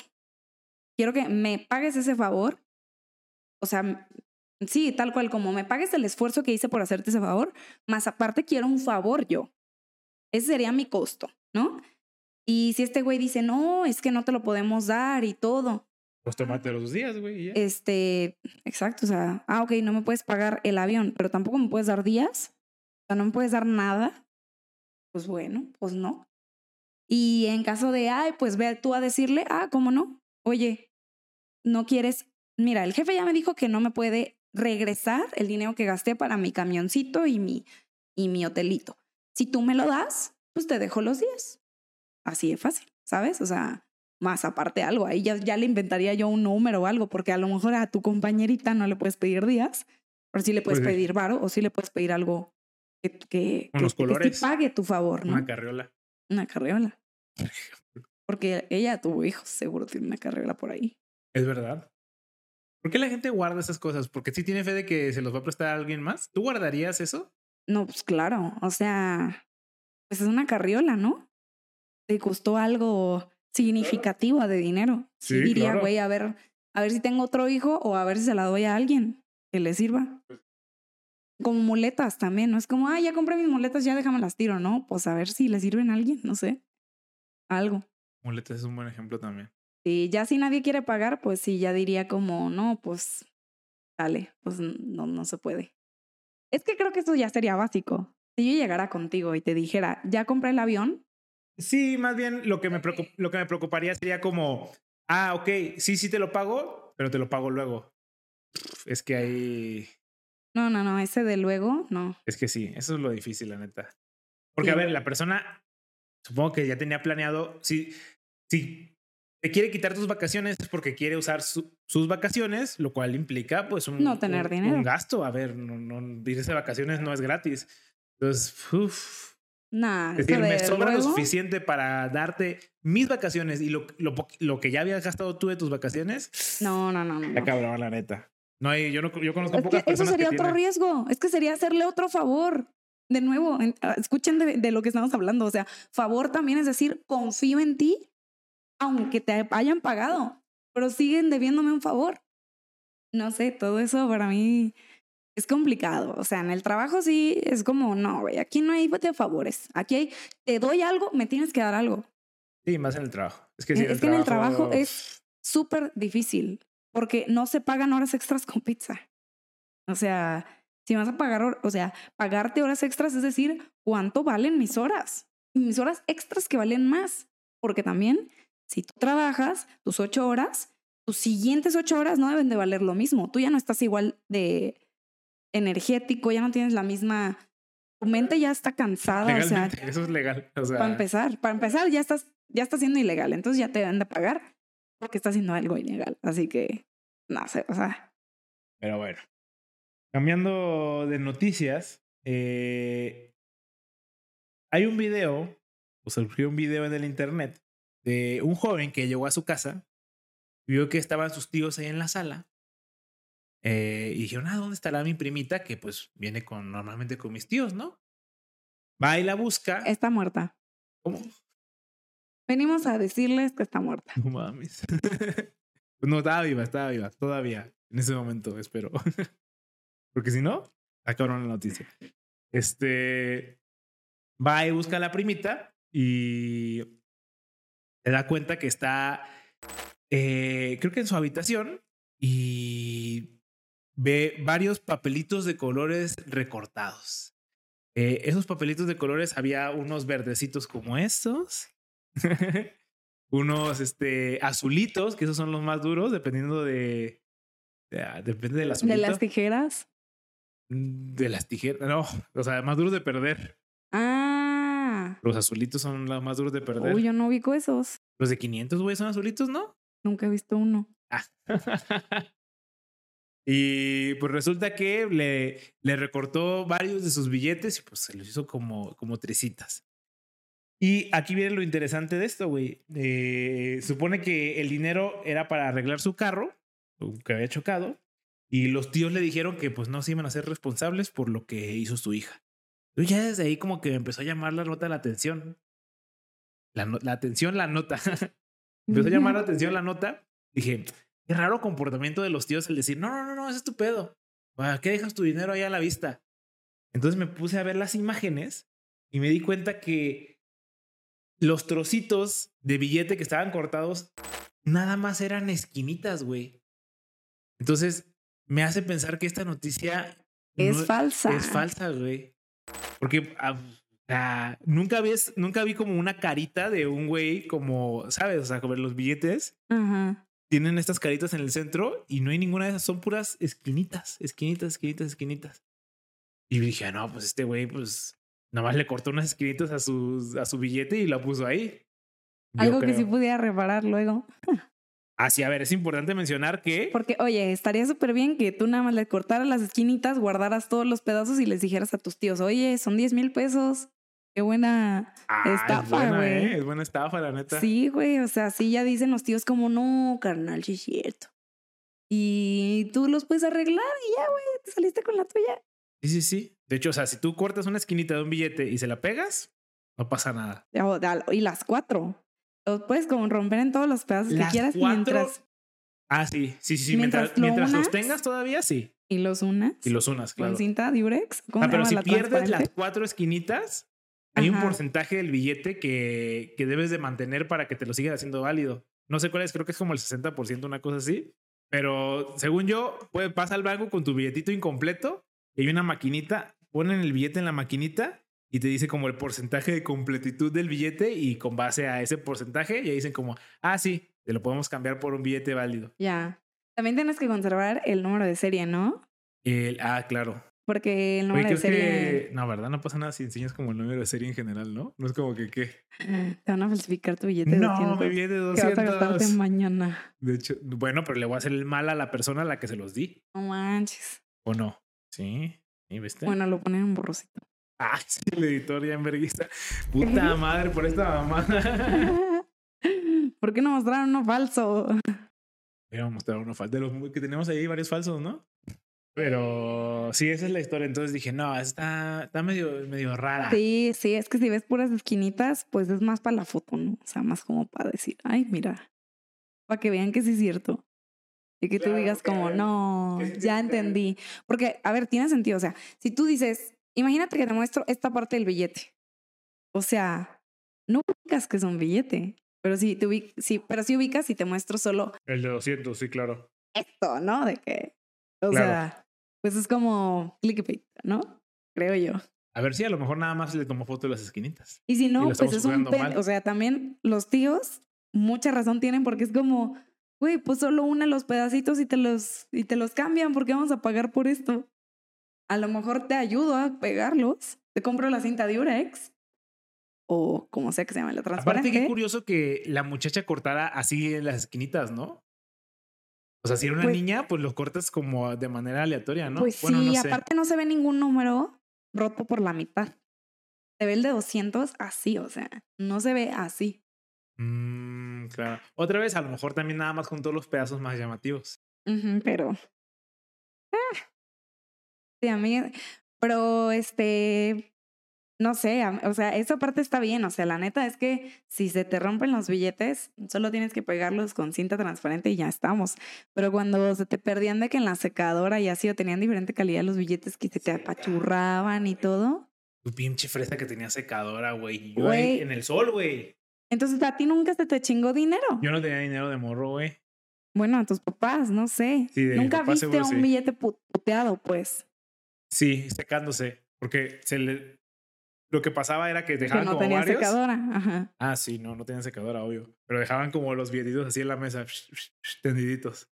quiero que me pagues ese favor, o sea, Sí, tal cual, como me pagues el esfuerzo que hice por hacerte ese favor, más aparte quiero un favor yo. Ese sería mi costo, ¿no? Y si este güey dice, no, es que no te lo podemos dar y todo. Pues tómate los días, güey. Este, exacto, o sea, ah, ok, no me puedes pagar el avión, pero tampoco me puedes dar días. O sea, no me puedes dar nada. Pues bueno, pues no. Y en caso de, ay, pues ve tú a decirle, ah, ¿cómo no? Oye, no quieres, mira, el jefe ya me dijo que no me puede regresar el dinero que gasté para mi camioncito y mi, y mi hotelito. Si tú me lo das, pues te dejo los días. Así de fácil, ¿sabes? O sea, más aparte algo, ahí ya, ya le inventaría yo un número o algo, porque a lo mejor a tu compañerita no le puedes pedir días, pero sí le puedes pues pedir varo o sí le puedes pedir algo que, que, que, pague tu favor, ¿no? Una carriola. Una carriola. Porque ella tuvo hijos, seguro tiene una carriola por ahí. Es verdad. ¿Por qué la gente guarda esas cosas? Porque si tiene fe de que se los va a prestar a alguien más. ¿Tú guardarías eso? No, pues claro. O sea, pues es una carriola, ¿no? Te costó algo significativo de dinero. Sí, diría, güey, a ver, a ver si tengo otro hijo o a ver si se la doy a alguien que le sirva. Pues como muletas también, ¿no? Es como, ah, ya compré mis muletas, ya déjame las tiro, ¿no? Pues a ver si le sirven a alguien, no sé. Algo. Muletas es un buen ejemplo también. Y ya si nadie quiere pagar, pues sí, ya diría como, no, pues dale, pues no, no se puede. Es que creo que eso ya sería básico. Si yo llegara contigo y te dijera, ya compré el avión. Sí, más bien lo que me, lo que me preocuparía sería como, ah, ok, sí, sí te lo pago, pero te lo pago luego. Es que hay... No, no, no, ese de luego, no. Es que sí, eso es lo difícil, la neta. Porque, a ver, la persona, supongo que ya tenía planeado, sí, sí, te quiere quitar tus vacaciones porque quiere usar sus vacaciones, lo cual implica pues un, no tener dinero. un gasto. A ver, no, no, irse de vacaciones no es gratis. Entonces, uff. Nah, es decir, me sobra lo suficiente para darte mis vacaciones y lo, lo, lo, que ya habías gastado tú de tus vacaciones. No, no, no. no. cabrón, la neta. No hay, yo, no, yo conozco es pocas personas. Eso sería otro riesgo. Es que sería hacerle otro favor. De nuevo, ah, escuchen de, de, lo que estamos hablando. O sea, favor también es decir, confío en ti, aunque te hayan pagado, pero siguen debiéndome un favor. No sé, todo eso para mí es complicado. O sea, en el trabajo sí es como, no, güey, aquí no hay de favores. Aquí hay, te doy algo, me tienes que dar algo. Sí, más en el trabajo. Es que, es, que en el trabajo es súper difícil porque no se pagan horas extras con pizza. O sea, si vas a pagar, o sea, pagarte horas extras es decir, ¿cuánto valen mis horas? mis horas extras que valen más. Porque también, si tú trabajas tus ocho horas, tus siguientes ocho horas no deben de valer lo mismo. Tú ya no estás igual de energético, ya no tienes la misma... Tu mente ya está cansada. o sea, eso es legal. Para empezar, para empezar ya estás, ya estás siendo ilegal, entonces ya te deben de pagar porque estás haciendo algo ilegal. Así que, no sé, o sea. Pero bueno, cambiando de noticias, eh, hay un video, o surgió un video en el internet de un joven que llegó a su casa, vio que estaban sus tíos ahí en la sala eh, y dijeron, ah, ¿dónde estará mi primita? Que pues viene con normalmente con mis tíos, ¿no? Va y la busca. Está muerta. ¿Cómo? Venimos a decirles que está muerta. No mames. no, estaba viva, estaba viva, todavía. En ese momento, espero. Porque si no, acabaron la noticia. Este. Va y busca a la primita y se da cuenta que está, eh, creo que en su habitación y ve varios papelitos de colores recortados. Eh, esos papelitos de colores había unos verdecitos como estos, unos este, azulitos, que esos son los más duros, dependiendo de. depende de las ¿De las tijeras? Mm, de las tijeras, no, o sea, más duros de perder. Ah. Los azulitos son los más duros de perder. Uy, yo no ubico esos. Los de 500, güey, son azulitos, ¿no? Nunca he visto uno. Ah. Y pues resulta que le, le recortó varios de sus billetes y pues se los hizo como, como tresitas. Y aquí viene lo interesante de esto, güey. Eh, supone que el dinero era para arreglar su carro, que había chocado, y los tíos le dijeron que pues no se iban a ser responsables por lo que hizo su hija. Entonces ya desde ahí como que me empezó a llamar la nota la atención. La, la atención, la nota. empezó a llamar la atención la nota. Dije, Qué raro comportamiento de los tíos el decir, no, no, no, no, es estupendo. ¿Para qué dejas tu dinero ahí a la vista? Entonces me puse a ver las imágenes y me di cuenta que los trocitos de billete que estaban cortados nada más eran esquinitas, güey. Entonces me hace pensar que esta noticia es falsa. Es falsa, güey. Porque ah, nunca, ves, nunca vi como una carita de un güey como, ¿sabes? O sea, como los billetes. Tienen estas caritas en el centro y no hay ninguna de esas, son puras esquinitas, esquinitas, esquinitas, esquinitas. Y dije, ah, no, pues este güey, pues nada más le cortó unas esquinitas a su, a su billete y la puso ahí. Algo que sí pudiera reparar luego. Así, a ver, es importante mencionar que. Porque, oye, estaría súper bien que tú nada más le cortaras las esquinitas, guardaras todos los pedazos y les dijeras a tus tíos, oye, son 10 mil pesos. Qué buena ah, estafa, güey. ¿eh? Es buena estafa, la neta. Sí, güey. O sea, sí ya dicen los tíos como, no, carnal, sí es cierto. Y tú los puedes arreglar y ya, güey, te saliste con la tuya. Sí, sí, sí. De hecho, o sea, si tú cortas una esquinita de un billete y se la pegas, no pasa nada. Y las cuatro. Los puedes como romper en todos los pedazos que quieras mientras. Ah, sí, sí, sí, sí. Mientras, mientras, los tengas todavía, sí. Y los unas. Y los unas, claro. Con cinta Durex. Ah, pero si pierdes las cuatro esquinitas, hay un porcentaje del billete que, que debes de mantener para que te lo sigan haciendo válido. No sé cuál es, creo que es como el 60%, una cosa así. Pero según yo, puede, pasa al banco con tu billetito incompleto y hay una maquinita, ponen el billete en la maquinita y te dice como el porcentaje de completitud del billete y con base a ese porcentaje ya dicen como, ah, sí, te lo podemos cambiar por un billete válido. Ya. También tienes que conservar el número de serie, ¿no? El, ah, claro. Porque el número de serie. No, ¿verdad? No pasa nada si enseñas como el número de serie en general, ¿no? No es como que qué. Te van a falsificar tu billete de no, 200. No, mi billete de 200. Que vas a mañana. De hecho, bueno, pero le voy a hacer el mal a la persona a la que se los di. No manches. ¿O no? Sí. ¿Y viste? Bueno, lo ponen en borrosito. Ah, sí, el editor ya enverguista. Puta madre, por esta mamada. ¿Por qué no mostraron uno falso? Voy a mostrar uno falso. De los que tenemos ahí, varios falsos, ¿no? Pero sí, esa es la historia. Entonces dije, no, está, está medio, medio rara. Sí, sí, es que si ves puras esquinitas, pues es más para la foto, ¿no? O sea, más como para decir, ay, mira, para que vean que sí es cierto. Y que tú digas como, no, ya entendí. Porque, a ver, tiene sentido. O sea, si tú dices, imagínate que te muestro esta parte del billete. O sea, no ubicas que es un billete. Pero sí, te sí, pero sí ubicas y te muestro solo. El de 200, sí, claro. Esto, ¿no? De que. O sea, pues es como clickbait, ¿no? Creo yo. A ver si a lo mejor nada más le tomó foto de las esquinitas. Y si no, pues es un pen. O sea, también los tíos, mucha razón tienen porque es como güey, pues solo una los pedacitos y te los, y te los cambian porque vamos a pagar por esto. A lo mejor te ayudo a pegarlos. Te compro la cinta de Urex. O como sea que se llame la transparente. Aparte, qué curioso que la muchacha cortara así en las esquinitas, ¿no? O sea, si era una pues niña, pues los cortas como de manera aleatoria, ¿no? Pues sí, aparte no se ve ningún número roto por la mitad. Se ve el de 200 así, o sea, no se ve así. Mm, claro. Otra vez, a lo mejor también nada más con todos los pedazos más llamativos. pero. Sí, a mí. Pero este. No sé, o sea, esa parte está bien. O sea, la neta es que si se te rompen los billetes, solo tienes que pegarlos con cinta transparente y ya estamos. Pero cuando se te perdían de que en la secadora y así o tenían diferente calidad los billetes que se te apachurraban y todo. Tu pinche fresa que tenía secadora, güey. Yo en el sol, güey. Entonces, ¿a ti nunca se te chingó dinero? Yo no tenía dinero de morro, güey. Bueno, a tus papás, no sé. nunca viste un billete puteado, pues. Sí, secándose. Porque se le... lo que pasaba era que dejaban que no tenía secadora. Ajá. Ah, sí, no, no tenían secadora, obvio. Pero dejaban como los billetitos así en la mesa, tendiditos.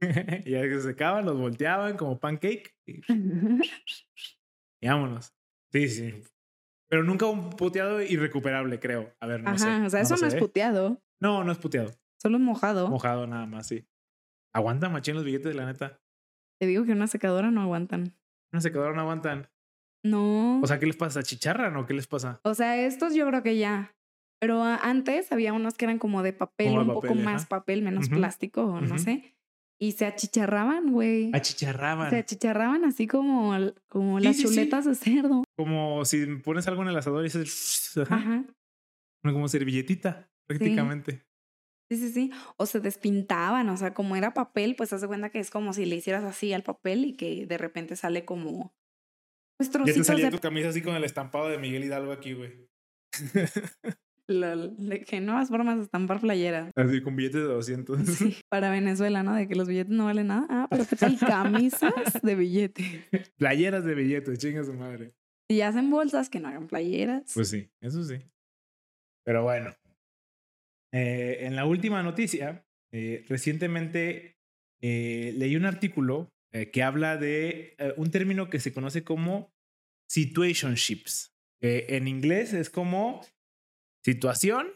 y ya que se secaban, los volteaban como pancake. Y, y vámonos. Sí, sí. Pero nunca un puteado irrecuperable, creo. A ver, no sé. Ajá, o sea, eso no, es puteado. No, no es puteado. Solo es mojado. Mojado nada más, sí. Aguanta machín los billetes, la neta. Te digo que una secadora no aguantan. Una secadora no aguantan. No. O sea, ¿qué les pasa? ¿Chicharran o qué les pasa? O sea, estos yo creo que ya. Pero antes había unos que eran como de papel, un poco más papel, menos plástico, no sé y se achicharraban, güey. Achicharraban. Se achicharraban así como, como las chuletas de cerdo. Como si pones algo en el asador y dices... Ajá. Como servilletita, prácticamente. Sí. sí, sí, O se despintaban, o sea, como era papel, pues haz de cuenta que es como si le hicieras así al papel y que de repente sale como... Pues ya te salía tu camisa así con el estampado de Miguel Hidalgo aquí, güey. de que nuevas formas de estampar playeras. Así con billetes de 200. Sí, para Venezuela, ¿no? De que los billetes no valen nada. Ah, pero ¿qué tal camisas de billete? Playeras de billetes, chinga su madre. Y hacen bolsas que no hagan playeras. Pues sí, eso sí. Pero bueno. Eh, en la última noticia, eh, recientemente eh, leí un artículo que habla de un término que se conoce como situationships. en inglés es como Situación.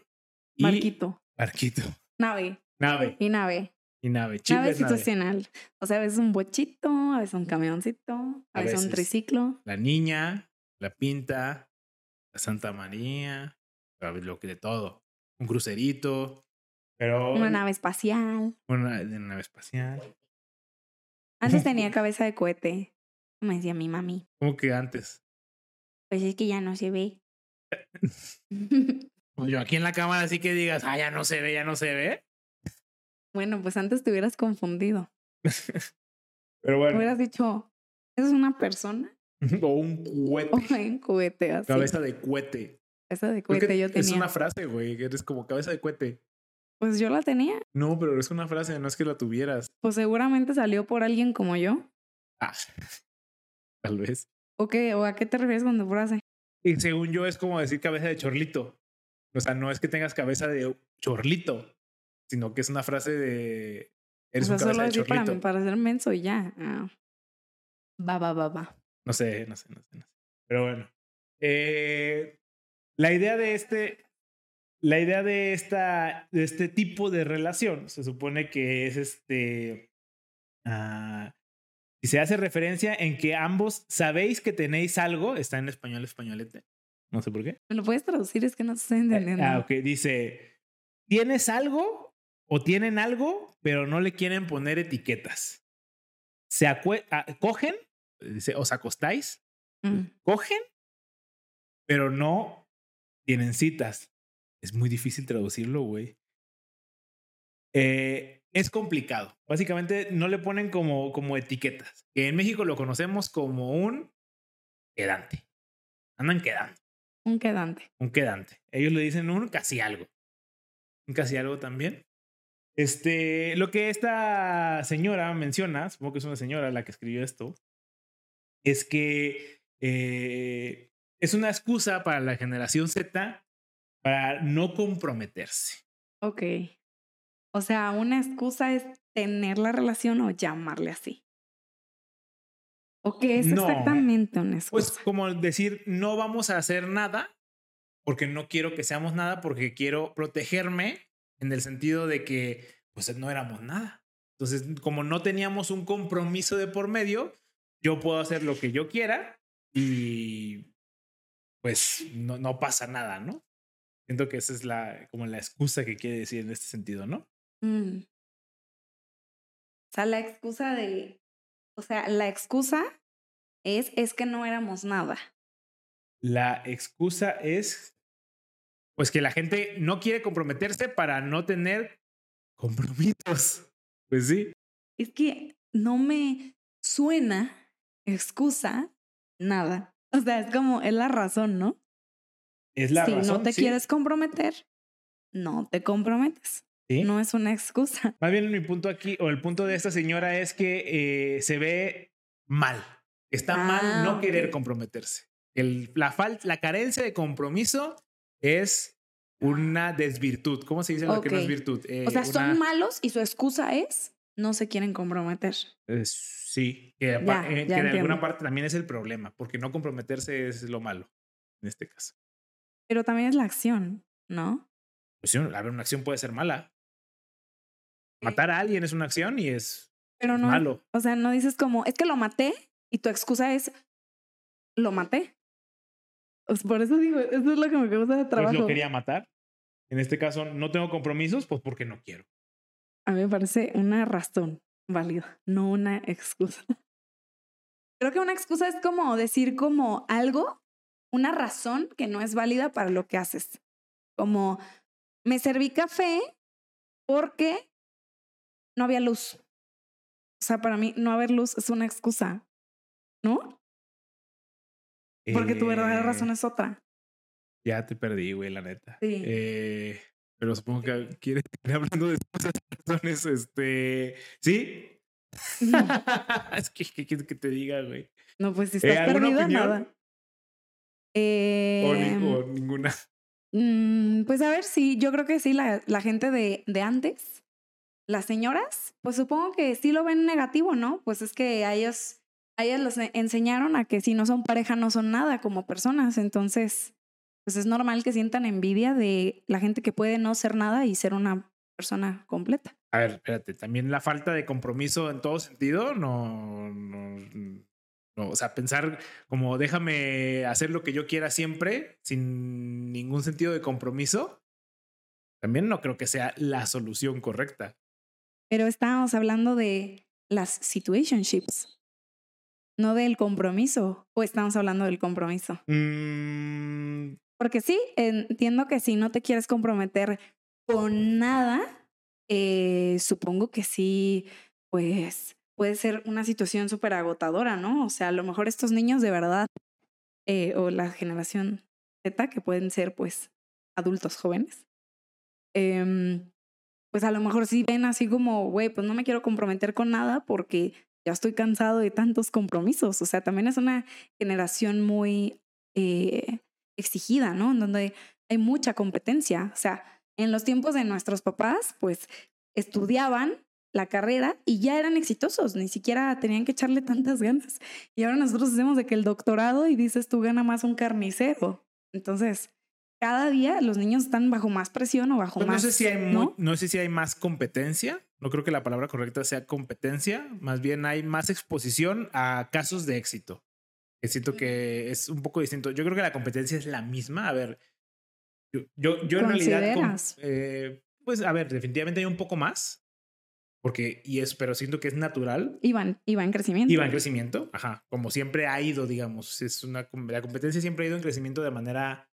Y Barquito. Barquito. Nave. Nave. Y nave. Y nave. nave situacional. O sea, a veces un bochito, a veces un camioncito, a, veces, un triciclo. La niña, la pinta, la Santa María, lo que de todo. Un crucerito. Pero. Una nave espacial. Una, nave espacial. Antes tenía cabeza de cohete. Me decía mi mami. ¿Cómo que antes? Pues es que ya no se ve. Pues yo aquí en la cámara así que digas, ah, ya no se ve, ya no se ve. Bueno, pues antes te hubieras confundido. Pero bueno. Hubieras dicho, ¿es una persona? o un cohete. O un cohete, así. Cabeza de cohete. Cabeza de cohete yo tenía. Es una frase, güey, eres como cabeza de cohete. Pues yo la tenía. No, pero es una frase, no es que la tuvieras. Pues seguramente salió por alguien como yo. Ah, tal vez. ¿O qué? ¿O a qué te refieres con tu frase? Y según yo es como decir cabeza de chorlito. O sea, no es que tengas cabeza de chorlito, sino que es una frase de... Eres un cabeza de chorlito. Para, para ser menso y ya. Ah. Va, va, va, va. No sé, no sé, no sé. No sé. Pero bueno. Eh, la idea de este... La idea de, esta, de este tipo de relación se supone que es este... Uh, Y se hace referencia en que ambos sabéis que tenéis algo, está en español españolete, no sé por qué. ¿Me lo puedes traducir? Es que no estoy Eh, entendiendo. Ah, ok, dice, tienes algo o tienen algo, pero no le quieren poner etiquetas. Se ah, cogen, dice, os acostáis, Mm. cogen, pero no tienen citas. Es muy difícil traducirlo, güey. Eh, es complicado. Básicamente no le ponen como, como etiquetas. Que en México lo conocemos como un quedante. Andan quedando, Un quedante. un quedante. Ellos le dicen un casi algo. Un casi algo también. Este, lo que esta señora menciona, supongo que es una señora la que escribió esto, es que eh, es una excusa para la generación Z para no comprometerse. Ok. O sea, una excusa es tener la relación o llamarle así. ¿O qué es No. exactamente una excusa? Pues como decir, no vamos a hacer nada porque no quiero que seamos nada, porque quiero protegerme en el sentido de que pues no éramos nada. Entonces, como no teníamos un compromiso de por medio, yo puedo hacer lo que yo quiera y pues no, no pasa nada, ¿no? Siento que esa es la, como la excusa que quiere decir en este sentido, ¿no? Mm. O sea, la excusa de. O sea, la excusa es, es que no éramos nada. La excusa es, pues que la gente no quiere comprometerse para no tener compromisos. Pues sí. Es que no me suena excusa nada. O sea, es como, es la razón, ¿no? Es la si razón. no te sí, quieres comprometer, no te comprometes. sí. No es una excusa. Más bien mi punto aquí, o el punto de esta señora es que eh, se ve mal. Está Ah, mal no ok. querer comprometerse. El, la, falta, la carencia de compromiso es una desvirtud. ¿Cómo se dice lo que no es virtud? Eh, O sea, una- son malos y su excusa es no se quieren comprometer. Eh, sí, que, Ya, eh, ya que de alguna parte también es el problema, porque no comprometerse es lo malo en este caso. Pero también es la acción, ¿no? Pues sí, a ver, una acción puede ser mala. Matar a alguien es una acción y es Pero no. malo. O sea, no dices como, es que lo maté y tu excusa es, lo maté. Pues por eso digo, eso es lo que me causa de Pues trabajo. lo quería matar. En este caso, no tengo compromisos, pues porque no quiero. A mí me parece una razón válida, no una excusa. Creo que una excusa es como decir como algo, una razón que no es válida para lo que haces. Como, me serví café porque no había luz. O sea, para mí no haber luz es una excusa, ¿no? Porque tu verdadera Eh, razón es otra. Ya te perdí, güey, la neta. Sí. Eh, pero supongo que quieres seguir hablando de excusas y razones. Este. ¿Sí? es que, ¿qué quieres que te diga, güey? No, pues si Eh, estás ¿alguna perdida, opinión? nada. O, Em, o ninguna. Mm, pues a ver, sí, yo creo que sí, la, la gente de, de antes, las señoras, pues supongo que sí lo ven negativo, ¿no? Pues es que a ellos, a ellas los e- enseñaron a que si no son pareja no son nada como personas, entonces, pues es normal que sientan envidia de la gente que puede no ser nada y ser una persona completa. A ver, espérate, también la falta de compromiso en todo sentido, no, no, no, o sea, pensar como déjame hacer lo que yo quiera siempre sin ningún sentido de compromiso, también no creo que sea la solución correcta. Pero estábamos hablando de las situationships, no del compromiso, o estamos hablando del compromiso. Mm, Porque sí, entiendo que si no te quieres comprometer con nada, eh, supongo que sí, pues puede ser una situación súper agotadora, ¿no? O sea, a lo mejor estos niños de verdad, eh, o la generación Z, que pueden ser pues adultos jóvenes, em, pues a lo mejor sí ven así como, güey, pues no me quiero comprometer con nada porque ya estoy cansado de tantos compromisos. O sea, también es una generación muy eh, exigida, ¿no? En donde hay mucha competencia. O sea, en los tiempos de nuestros papás, pues estudiaban la carrera y ya eran exitosos, ni siquiera tenían que echarle tantas ganas. Y ahora nosotros hacemos de que el doctorado y dices tú gana más un carnicero. Entonces, cada día los niños están bajo más presión o bajo más. No sé, si hay ¿no? no sé si hay más competencia. No creo que la palabra correcta sea competencia. Más bien hay más exposición a casos de éxito. Que siento que es un poco distinto. Yo creo que la competencia es la misma. A ver, yo, yo, yo en realidad. Eh, pues a ver, definitivamente hay un poco más. Porque, y es, pero siento que es natural. Y va, en crecimiento. Va en crecimiento, ajá. Como siempre ha ido, digamos. Es una, la competencia siempre ha ido en crecimiento de manera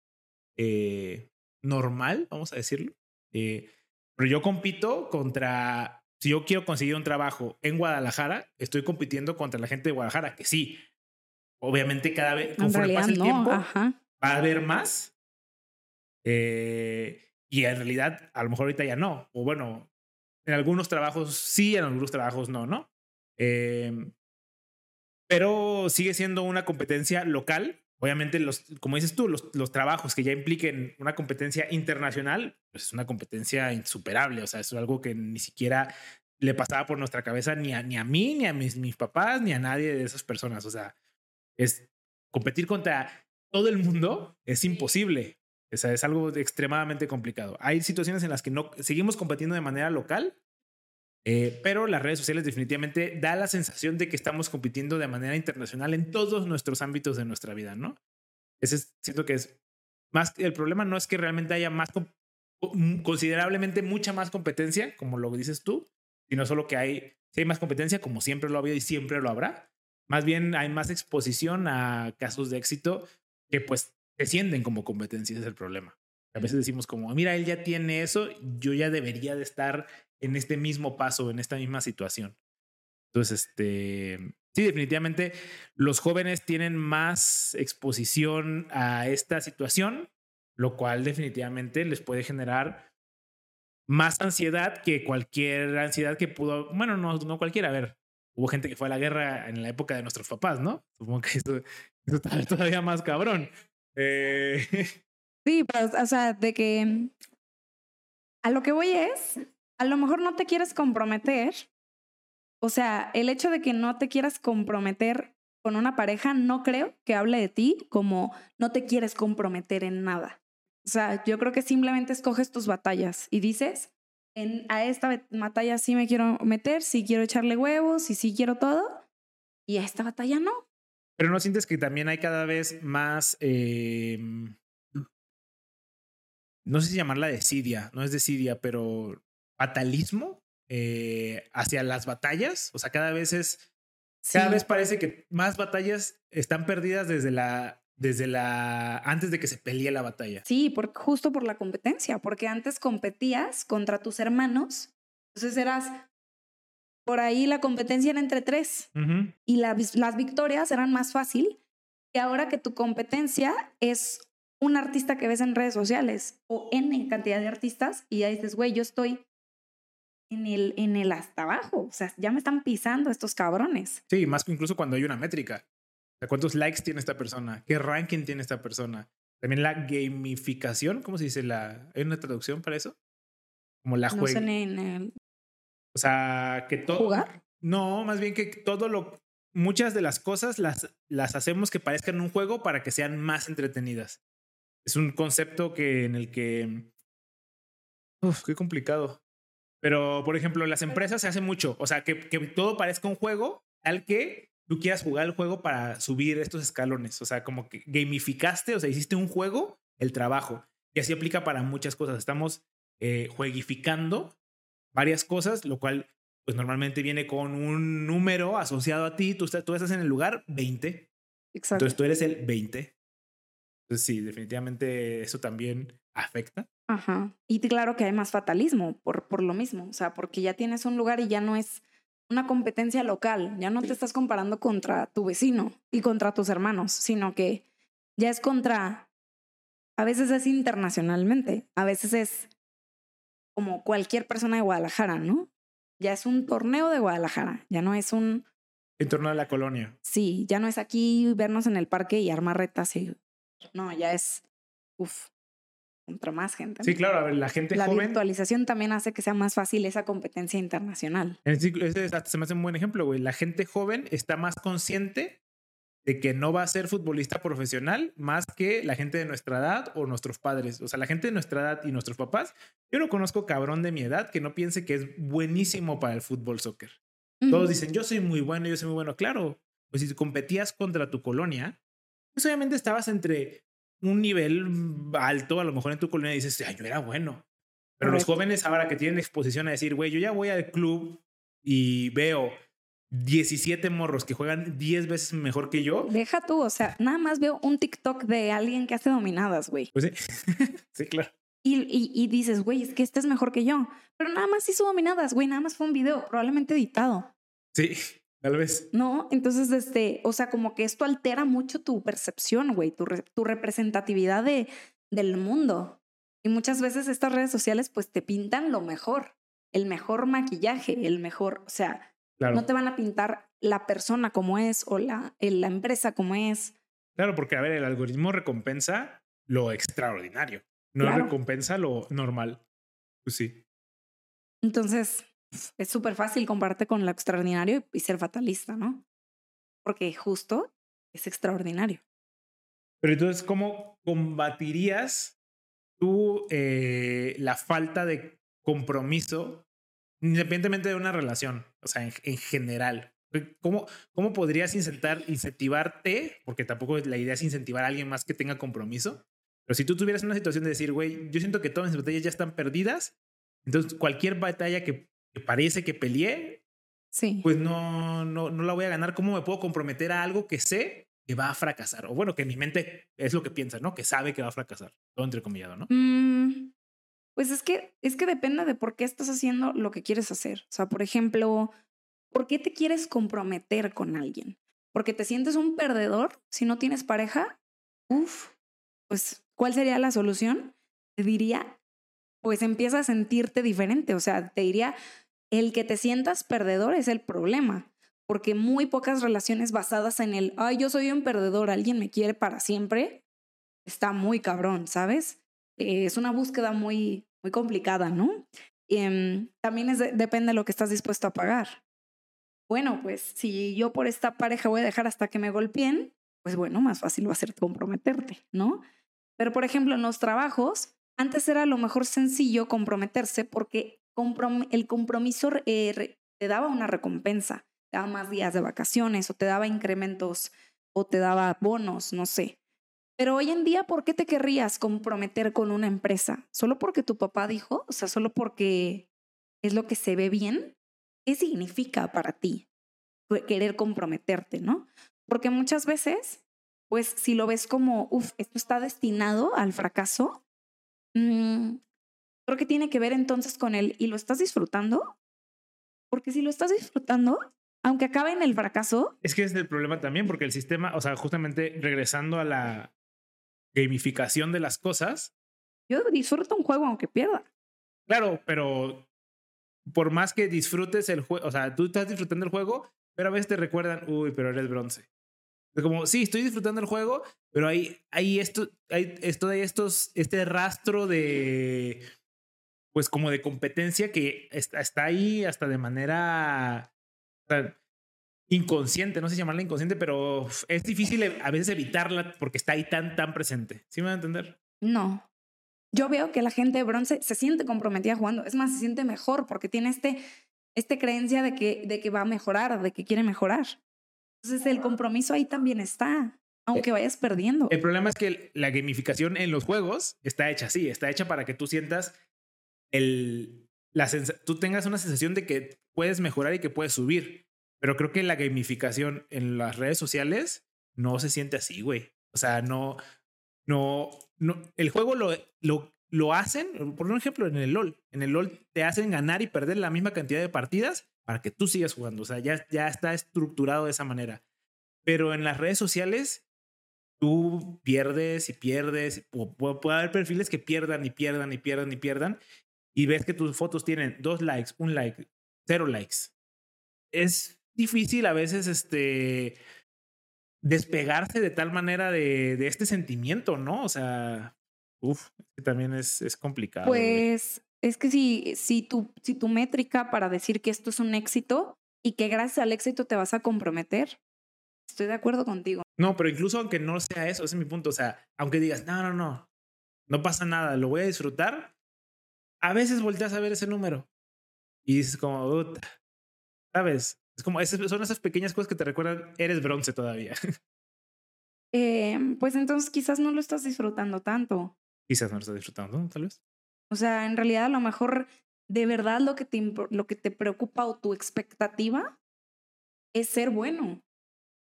eh, normal, vamos a decirlo. Eh, pero yo compito contra, si yo quiero conseguir un trabajo en Guadalajara, estoy compitiendo contra la gente de Guadalajara, que sí, obviamente cada vez, conforme pasa el tiempo, va a haber más. Eh, y en realidad, a lo mejor ahorita ya no. O bueno, en algunos trabajos sí, en algunos trabajos no, ¿no? Em, pero sigue siendo una competencia local Obviamente, los, como dices tú, los, los trabajos que ya impliquen una competencia internacional, pues es una competencia insuperable. O sea, es algo que ni siquiera le pasaba por nuestra cabeza ni a, ni a mí, ni a mis, mis papás, ni a nadie de esas personas. O sea, es competir contra todo el mundo es imposible. O sea, es algo extremadamente complicado. Hay situaciones en las que no seguimos compitiendo de manera local, eh, pero las redes sociales definitivamente da la sensación de que estamos compitiendo de manera internacional en todos nuestros ámbitos de nuestra vida, ¿no? Ese es, siento que es más, el problema no es que realmente haya más, considerablemente mucha más competencia, como lo dices tú, sino solo que hay, si hay más competencia, como siempre lo ha habido y siempre lo habrá, más bien hay más exposición a casos de éxito que pues descienden como competencia, ese es el problema. A veces decimos como, mira, él ya tiene eso, yo ya debería de estar en este mismo paso, en esta misma situación. Entonces, este, sí, definitivamente los jóvenes tienen más exposición a esta situación, lo cual definitivamente les puede generar más ansiedad que cualquier ansiedad que pudo, bueno, no, no cualquiera, a ver, hubo gente que fue a la guerra en la época de nuestros papás, ¿no? Supongo que eso, está todavía más cabrón. Eh, sí, pero, o sea, de que a lo que voy es a lo mejor no te quieres comprometer. O sea, el hecho de que no te quieras comprometer con una pareja no creo que hable de ti como no te quieres comprometer en nada. O sea, yo creo que simplemente escoges tus batallas y dices, en, a esta batalla sí me quiero meter, sí quiero echarle huevos y sí quiero todo, y a esta batalla no. Pero no sientes que también hay cada vez más, em, no sé si llamarla desidia, no es desidia, pero fatalismo eh, hacia las batallas. O sea, cada vez es. Cada vez parece que más batallas están perdidas desde la. Desde la. antes de que se pelee la batalla. Sí, por, justo por la competencia. Porque antes competías contra tus hermanos. Entonces eras. Por ahí la competencia era entre tres. Y las victorias eran más fácil que ahora que tu competencia es un artista que ves en redes sociales o N cantidad de artistas y ya dices, güey, yo estoy en el, en el hasta abajo. O sea, ya me están pisando estos cabrones. Sí, más que incluso cuando hay una métrica. ¿Cuántos likes tiene esta persona? ¿Qué ranking tiene esta persona? También la gamificación, ¿cómo se dice? La, ¿Hay una traducción para eso? Como la juega. el... O sea, que todo. ¿Jugar? No, más bien que todo lo. Muchas de las cosas las, las hacemos que parezcan un juego para que sean más entretenidas. Es un concepto que en el que. Uf, qué complicado. Pero, por ejemplo, en las empresas se hace mucho. O sea, que, que todo parezca un juego al que tú quieras jugar el juego para subir estos escalones. O sea, como que gamificaste, o sea, hiciste un juego, el trabajo. Y así aplica para muchas cosas. Estamos eh, jueguificando varias cosas, lo cual, pues normalmente viene con un número asociado a ti. Tú, estás, tú estás en el lugar 20. Exacto. Entonces tú eres el 20. Entonces sí, definitivamente eso también afecta. Ajá. Y claro que hay más fatalismo por, por lo mismo, o sea, porque ya tienes un lugar y ya no es una competencia local, ya no te estás comparando contra tu vecino y contra tus hermanos, sino que ya es contra, a veces es internacionalmente, a veces es como cualquier persona de Guadalajara, ¿no? Ya es un torneo de Guadalajara, ya no es un... En torno a la colonia. Sí, ya no es aquí vernos en el parque y armar retas y... No, ya es... Uf, contra más gente. Sí, claro, a ver, la gente la joven. La virtualización también hace que sea más fácil esa competencia internacional. Ese se me hace un buen ejemplo, güey. La gente joven está más consciente de que no va a ser futbolista profesional más que la gente de nuestra edad o nuestros padres. O sea, la gente de nuestra edad y nuestros papás. Yo no conozco cabrón de mi edad que no piense que es buenísimo para el fútbol soccer. Todos dicen, yo soy muy bueno, yo soy muy bueno. Claro, pues si competías contra tu colonia, pues obviamente estabas entre un nivel alto, a lo mejor en tu colonia dices, ay, yo era bueno. Pero los jóvenes ahora que tienen exposición a decir, güey, yo ya voy al club y veo 17 morros que juegan 10 veces mejor que yo. Deja tú, o sea, nada más veo un TikTok de alguien que hace dominadas, güey. Pues sí, sí, claro. Y, y, dices, güey, es que este es mejor que yo. Pero nada más hizo dominadas, güey, nada más fue un video, probablemente editado. Sí, tal vez. No, entonces, este, o sea, como que esto altera mucho tu percepción, güey, tu, tu representatividad de, del mundo. Y muchas veces estas redes sociales, pues te pintan lo mejor, el mejor maquillaje, el mejor, o sea, no te van a pintar la persona como es o la, la empresa como es. Claro, porque a ver, el algoritmo recompensa lo extraordinario, no recompensa lo normal. Pues sí. Entonces, es súper fácil compararte con lo extraordinario y ser fatalista, ¿no? Porque justo es extraordinario. Pero entonces, ¿cómo combatirías tú eh, la falta de compromiso independientemente de una relación, o sea, en, general. ¿Cómo, ¿Cómo podrías incentivar, incentivarte? Porque tampoco la idea es incentivar a alguien más que tenga compromiso. Pero si tú tuvieras una situación de decir, güey, yo siento que todas mis batallas ya están perdidas, entonces cualquier batalla que, parece que peleé, sí. pues no, no, no la voy a ganar. ¿Cómo me puedo comprometer a algo que sé que va a fracasar? O bueno, que mi mente es lo que piensa, ¿no? Que sabe que va a fracasar. Todo entrecomillado, ¿no? Mm, pues es que, es que depende de por qué estás haciendo lo que quieres hacer. O sea, por ejemplo, ¿por qué te quieres comprometer con alguien? ¿Porque te sientes un perdedor si no tienes pareja? Uf, pues, ¿cuál sería la solución? Te diría, pues empieza a sentirte diferente. O sea, te diría, el que te sientas perdedor es el problema. Porque muy pocas relaciones basadas en el, ay, yo soy un perdedor, alguien me quiere para siempre, está muy cabrón, ¿sabes? Eh, es una búsqueda muy, muy complicada, ¿no? Em, también es depende de lo que estás dispuesto a pagar. Bueno, pues si yo por esta pareja voy a dejar hasta que me golpeen, pues bueno, más fácil va a ser comprometerte, ¿no? Pero por ejemplo, en los trabajos, antes era lo mejor sencillo comprometerse porque el compromiso eh, te daba una recompensa, te daba más días de vacaciones o te daba incrementos o te daba bonos, no sé. Pero hoy en día, ¿por qué te querrías comprometer con una empresa? ¿Solo porque tu papá dijo? O sea, solo porque es lo que se ve bien. ¿Qué significa para ti querer comprometerte, no? Porque muchas veces, pues si lo ves como, uff, esto está destinado al fracaso, mm, creo que tiene que ver entonces con él y lo estás disfrutando. Porque si lo estás disfrutando, aunque acabe en el fracaso. Es que es el problema también, porque el sistema, o sea, justamente regresando a la, gamificación de las cosas. Yo disfruto un juego aunque pierda. Claro, pero por más que disfrutes el juego, o sea, tú estás disfrutando el juego, pero a veces te recuerdan, uy, pero eres bronce. Como, sí, estoy disfrutando el juego, pero hay, hay esto, hay esto, hay estos, este rastro de, pues como de competencia que está, ahí hasta de manera, inconsciente, no sé llamarla inconsciente, pero es difícil e, a veces evitarla porque está ahí tan, tan presente. ¿Sí me van a entender? No. Yo veo que la gente de bronce se siente comprometida jugando. Es más, se siente mejor porque tiene este, este creencia de que, de que va a mejorar, de que quiere mejorar. Entonces el compromiso ahí también está, aunque vayas perdiendo. El problema es que la gamificación en los juegos está hecha así, está hecha para que tú sientas el, la tú tengas una sensación de que puedes mejorar y que puedes subir. Pero creo que la gamificación en las redes sociales no se siente así, güey. O sea, no, no, no. El juego lo, lo, lo hacen, por un ejemplo, en el LOL. En el LOL te hacen ganar y perder la misma cantidad de partidas para que tú sigas jugando. O sea, ya, ya está estructurado de esa manera. Pero en las redes sociales, tú pierdes y pierdes. puede haber perfiles que pierdan y pierdan y pierdan y pierdan. Y ves que tus fotos tienen dos likes, un like, cero likes. Es difícil a veces este despegarse de tal manera de, de este sentimiento, ¿no? O sea, uff, también es, es complicado. Pues es que si, si, tu, si tu métrica para decir que esto es un éxito y que gracias al éxito te vas a comprometer, estoy de acuerdo contigo. No, pero incluso aunque no sea eso, ese es mi punto. O sea, aunque digas, no, no, no, no pasa nada, lo voy a disfrutar, a veces volteas a ver ese número y dices como, ¿sabes? Es como, son esas pequeñas cosas que te recuerdan, eres bronce todavía. Em, pues entonces quizás no lo estás disfrutando tanto. Quizás no lo estás disfrutando, tal vez. O sea, en realidad a lo mejor de verdad lo que te, lo que te preocupa o tu expectativa es ser bueno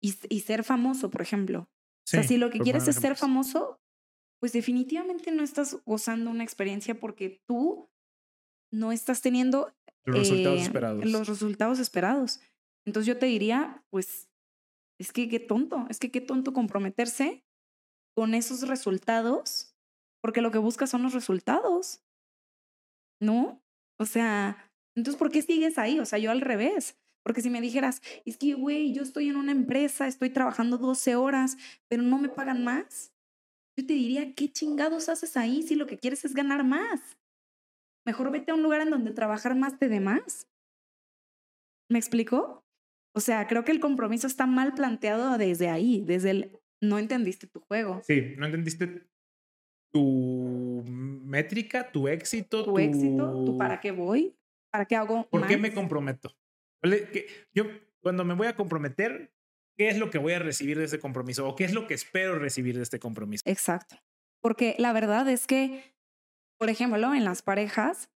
y, y ser famoso, por ejemplo. o sea, si lo que quieres es ser famoso, pues definitivamente no estás gozando una experiencia porque tú no estás teniendo los resultados eh, esperados. Los resultados esperados. Entonces yo te diría, pues, es que qué tonto, es que qué tonto comprometerse con esos resultados, porque lo que buscas son los resultados, ¿no? O sea, entonces, ¿por qué sigues ahí? O sea, yo al revés. Porque si me dijeras, es que, güey, yo estoy en una empresa, estoy trabajando 12 horas, pero no me pagan más, yo te diría, ¿qué chingados haces ahí si lo que quieres es ganar más? Mejor vete a un lugar en donde trabajar más te dé más. ¿Me explico? O sea, creo que el compromiso está mal planteado desde ahí, desde el no entendiste tu juego. Sí, no entendiste tu métrica, tu éxito. Tu, éxito, tu para qué voy, para qué hago. ¿Por qué me comprometo? Yo, cuando me voy a comprometer, ¿qué es lo que voy a recibir de ese compromiso? ¿O qué es lo que espero recibir de este compromiso? Exacto. Porque la verdad es que, por ejemplo, en las parejas,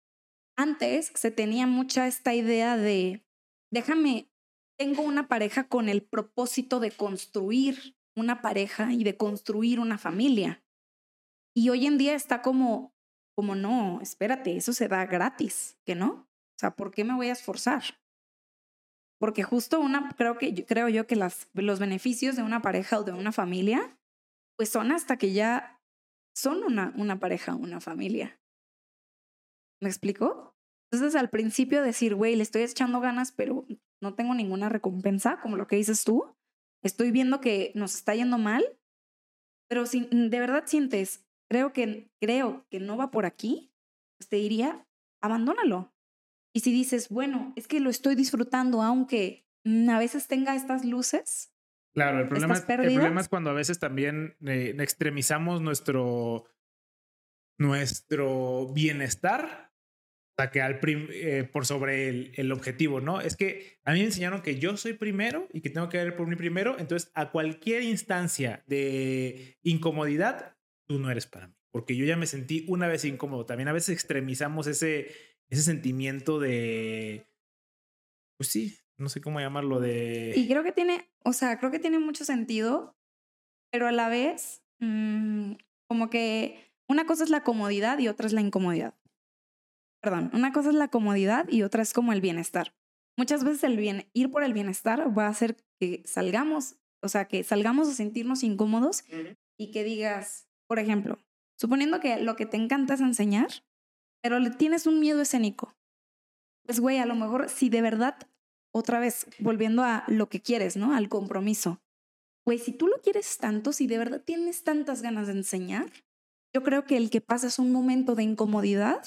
antes se tenía mucha esta idea de, déjame, tengo una pareja con el propósito de construir una pareja y de construir una familia. Y hoy en día está como, como no, espérate, eso se da gratis, ¿que no? O sea, ¿por qué me voy a esforzar? Porque justo una, creo que creo yo que las, los beneficios de una pareja o de una familia, pues son hasta que ya son una, una pareja, una familia. ¿Me explico? Entonces al principio decir, güey, le estoy echando ganas, pero no tengo ninguna recompensa, como lo que dices tú. Estoy viendo que nos está yendo mal, pero si de verdad sientes, creo que, creo que no va por aquí, pues te diría, abandónalo. Y si dices, bueno, es que lo estoy disfrutando, aunque mm, a veces tenga estas luces. Claro, el problema, es, el problema es cuando a veces también eh, extremizamos nuestro, nuestro bienestar o sea, que al eh, por sobre el, el, objetivo, ¿no? Es que a mí me enseñaron que yo soy primero y que tengo que ver por mí primero, entonces a cualquier instancia de incomodidad, tú no eres para mí, porque yo ya me sentí una vez incómodo. También a veces extremizamos ese, ese sentimiento de, pues sí, no sé cómo llamarlo, de... Y creo que tiene, o sea, creo que tiene mucho sentido, pero a la vez, mmm, como que una cosa es la comodidad y otra es la incomodidad. Perdón, una cosa es la comodidad y otra es como el bienestar. Muchas veces el bien, ir por el bienestar va a hacer que salgamos, o sea, que salgamos a sentirnos incómodos y que digas, por ejemplo, suponiendo que lo que te encanta es enseñar, pero le tienes un miedo escénico. Pues, güey, a lo mejor si de verdad, otra vez, volviendo a lo que quieres, ¿no? Al compromiso. Güey, si tú lo quieres tanto, si de verdad tienes tantas ganas de enseñar, yo creo que el que pases un momento de incomodidad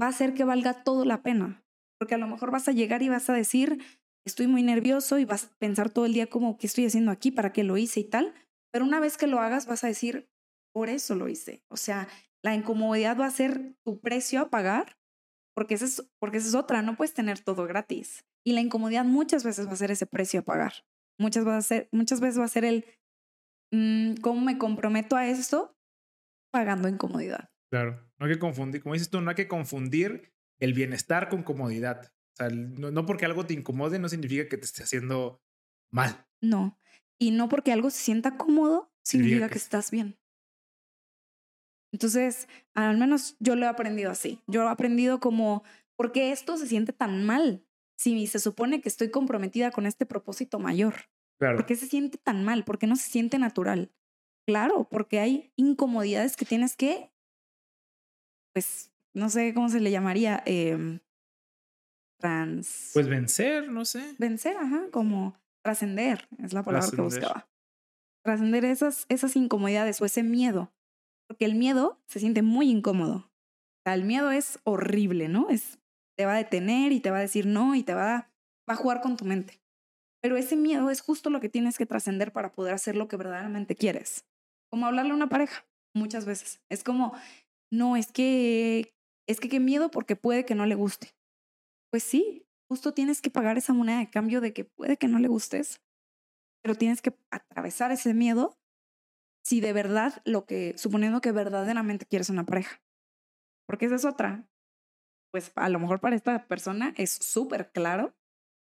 va a hacer que valga todo la pena. Porque a lo mejor vas a llegar y vas a decir, estoy muy nervioso y vas a pensar todo el día como, ¿qué estoy haciendo aquí? ¿Para qué lo hice y tal? Pero una vez que lo hagas, vas a decir, por eso lo hice. O sea, la incomodidad va a ser tu precio a pagar, porque esa es, porque esa es otra, no puedes tener todo gratis. Y la incomodidad muchas veces va a ser ese precio a pagar. Muchas, va a ser, muchas veces va a ser el, mm, ¿cómo me comprometo a esto? Pagando incomodidad. Claro, no hay que confundir, como dices tú, no hay que confundir el bienestar con comodidad. O sea, no, no porque algo te incomode no significa que te esté haciendo mal. No, y no porque algo se sienta cómodo significa que estás bien. Entonces, al menos yo lo he aprendido así. Yo he aprendido como, ¿por qué esto se siente tan mal? Si se supone que estoy comprometida con este propósito mayor. Claro. ¿Por qué se siente tan mal? ¿Por qué no se siente natural? Claro, porque hay incomodidades que tienes que, pues, no sé cómo se le llamaría, eh, trans... Pues vencer, no sé. Vencer, ajá, como trascender, es la palabra que buscaba. Trascender esas, esas incomodidades o ese miedo porque el miedo se siente muy incómodo. el miedo es horrible, ¿no? Es, te va a detener y te va a decir no y te va a, va a jugar con tu mente. Pero ese miedo es justo lo que tienes que trascender para poder hacer lo que verdaderamente quieres. Como hablarle a una pareja, muchas veces. Es como, no, es que, es que qué miedo porque puede que no le guste. Pues sí, justo tienes que pagar esa moneda de cambio de que puede que no le gustes, pero tienes que atravesar ese miedo si de verdad lo que, suponiendo que verdaderamente quieres una pareja. Porque esa es otra. Pues a lo mejor para esta persona es súper claro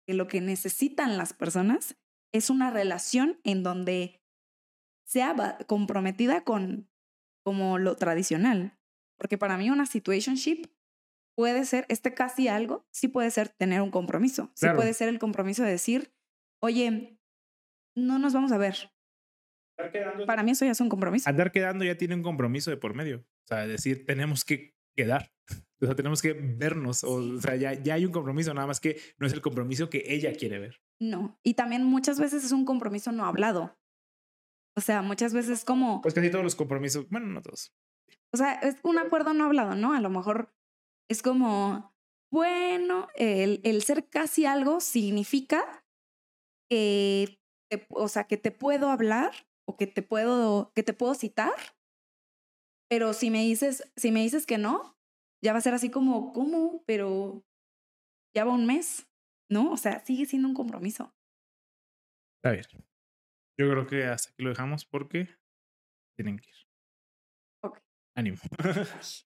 que lo que necesitan las personas es una relación en donde sea comprometida con como lo tradicional. Porque para mí una situationship puede ser, este casi algo, sí puede ser tener un compromiso. Sí puede ser el compromiso de decir, oye, no nos vamos a ver. Para mí eso ya es un compromiso. Andar quedando ya tiene un compromiso de por medio. O sea, decir, tenemos que quedar. O sea, tenemos que vernos. O, sea, ya, ya hay un compromiso, nada más que no es el compromiso que ella quiere ver. No. Y también muchas veces es un compromiso no hablado. O sea, muchas veces como... Pues casi todos los compromisos, bueno, no todos. O sea, es un acuerdo no hablado, ¿no? A lo mejor es como, bueno, el, el ser casi algo significa que, o sea, que te puedo hablar o que te puedo, que te puedo citar, pero si me dices, si me dices que no, ya va a ser así como, ¿cómo? Pero ya va un mes, ¿no? O sea, sigue siendo un compromiso. A ver, yo creo que hasta aquí lo dejamos porque tienen que ir. Ok. Ánimo.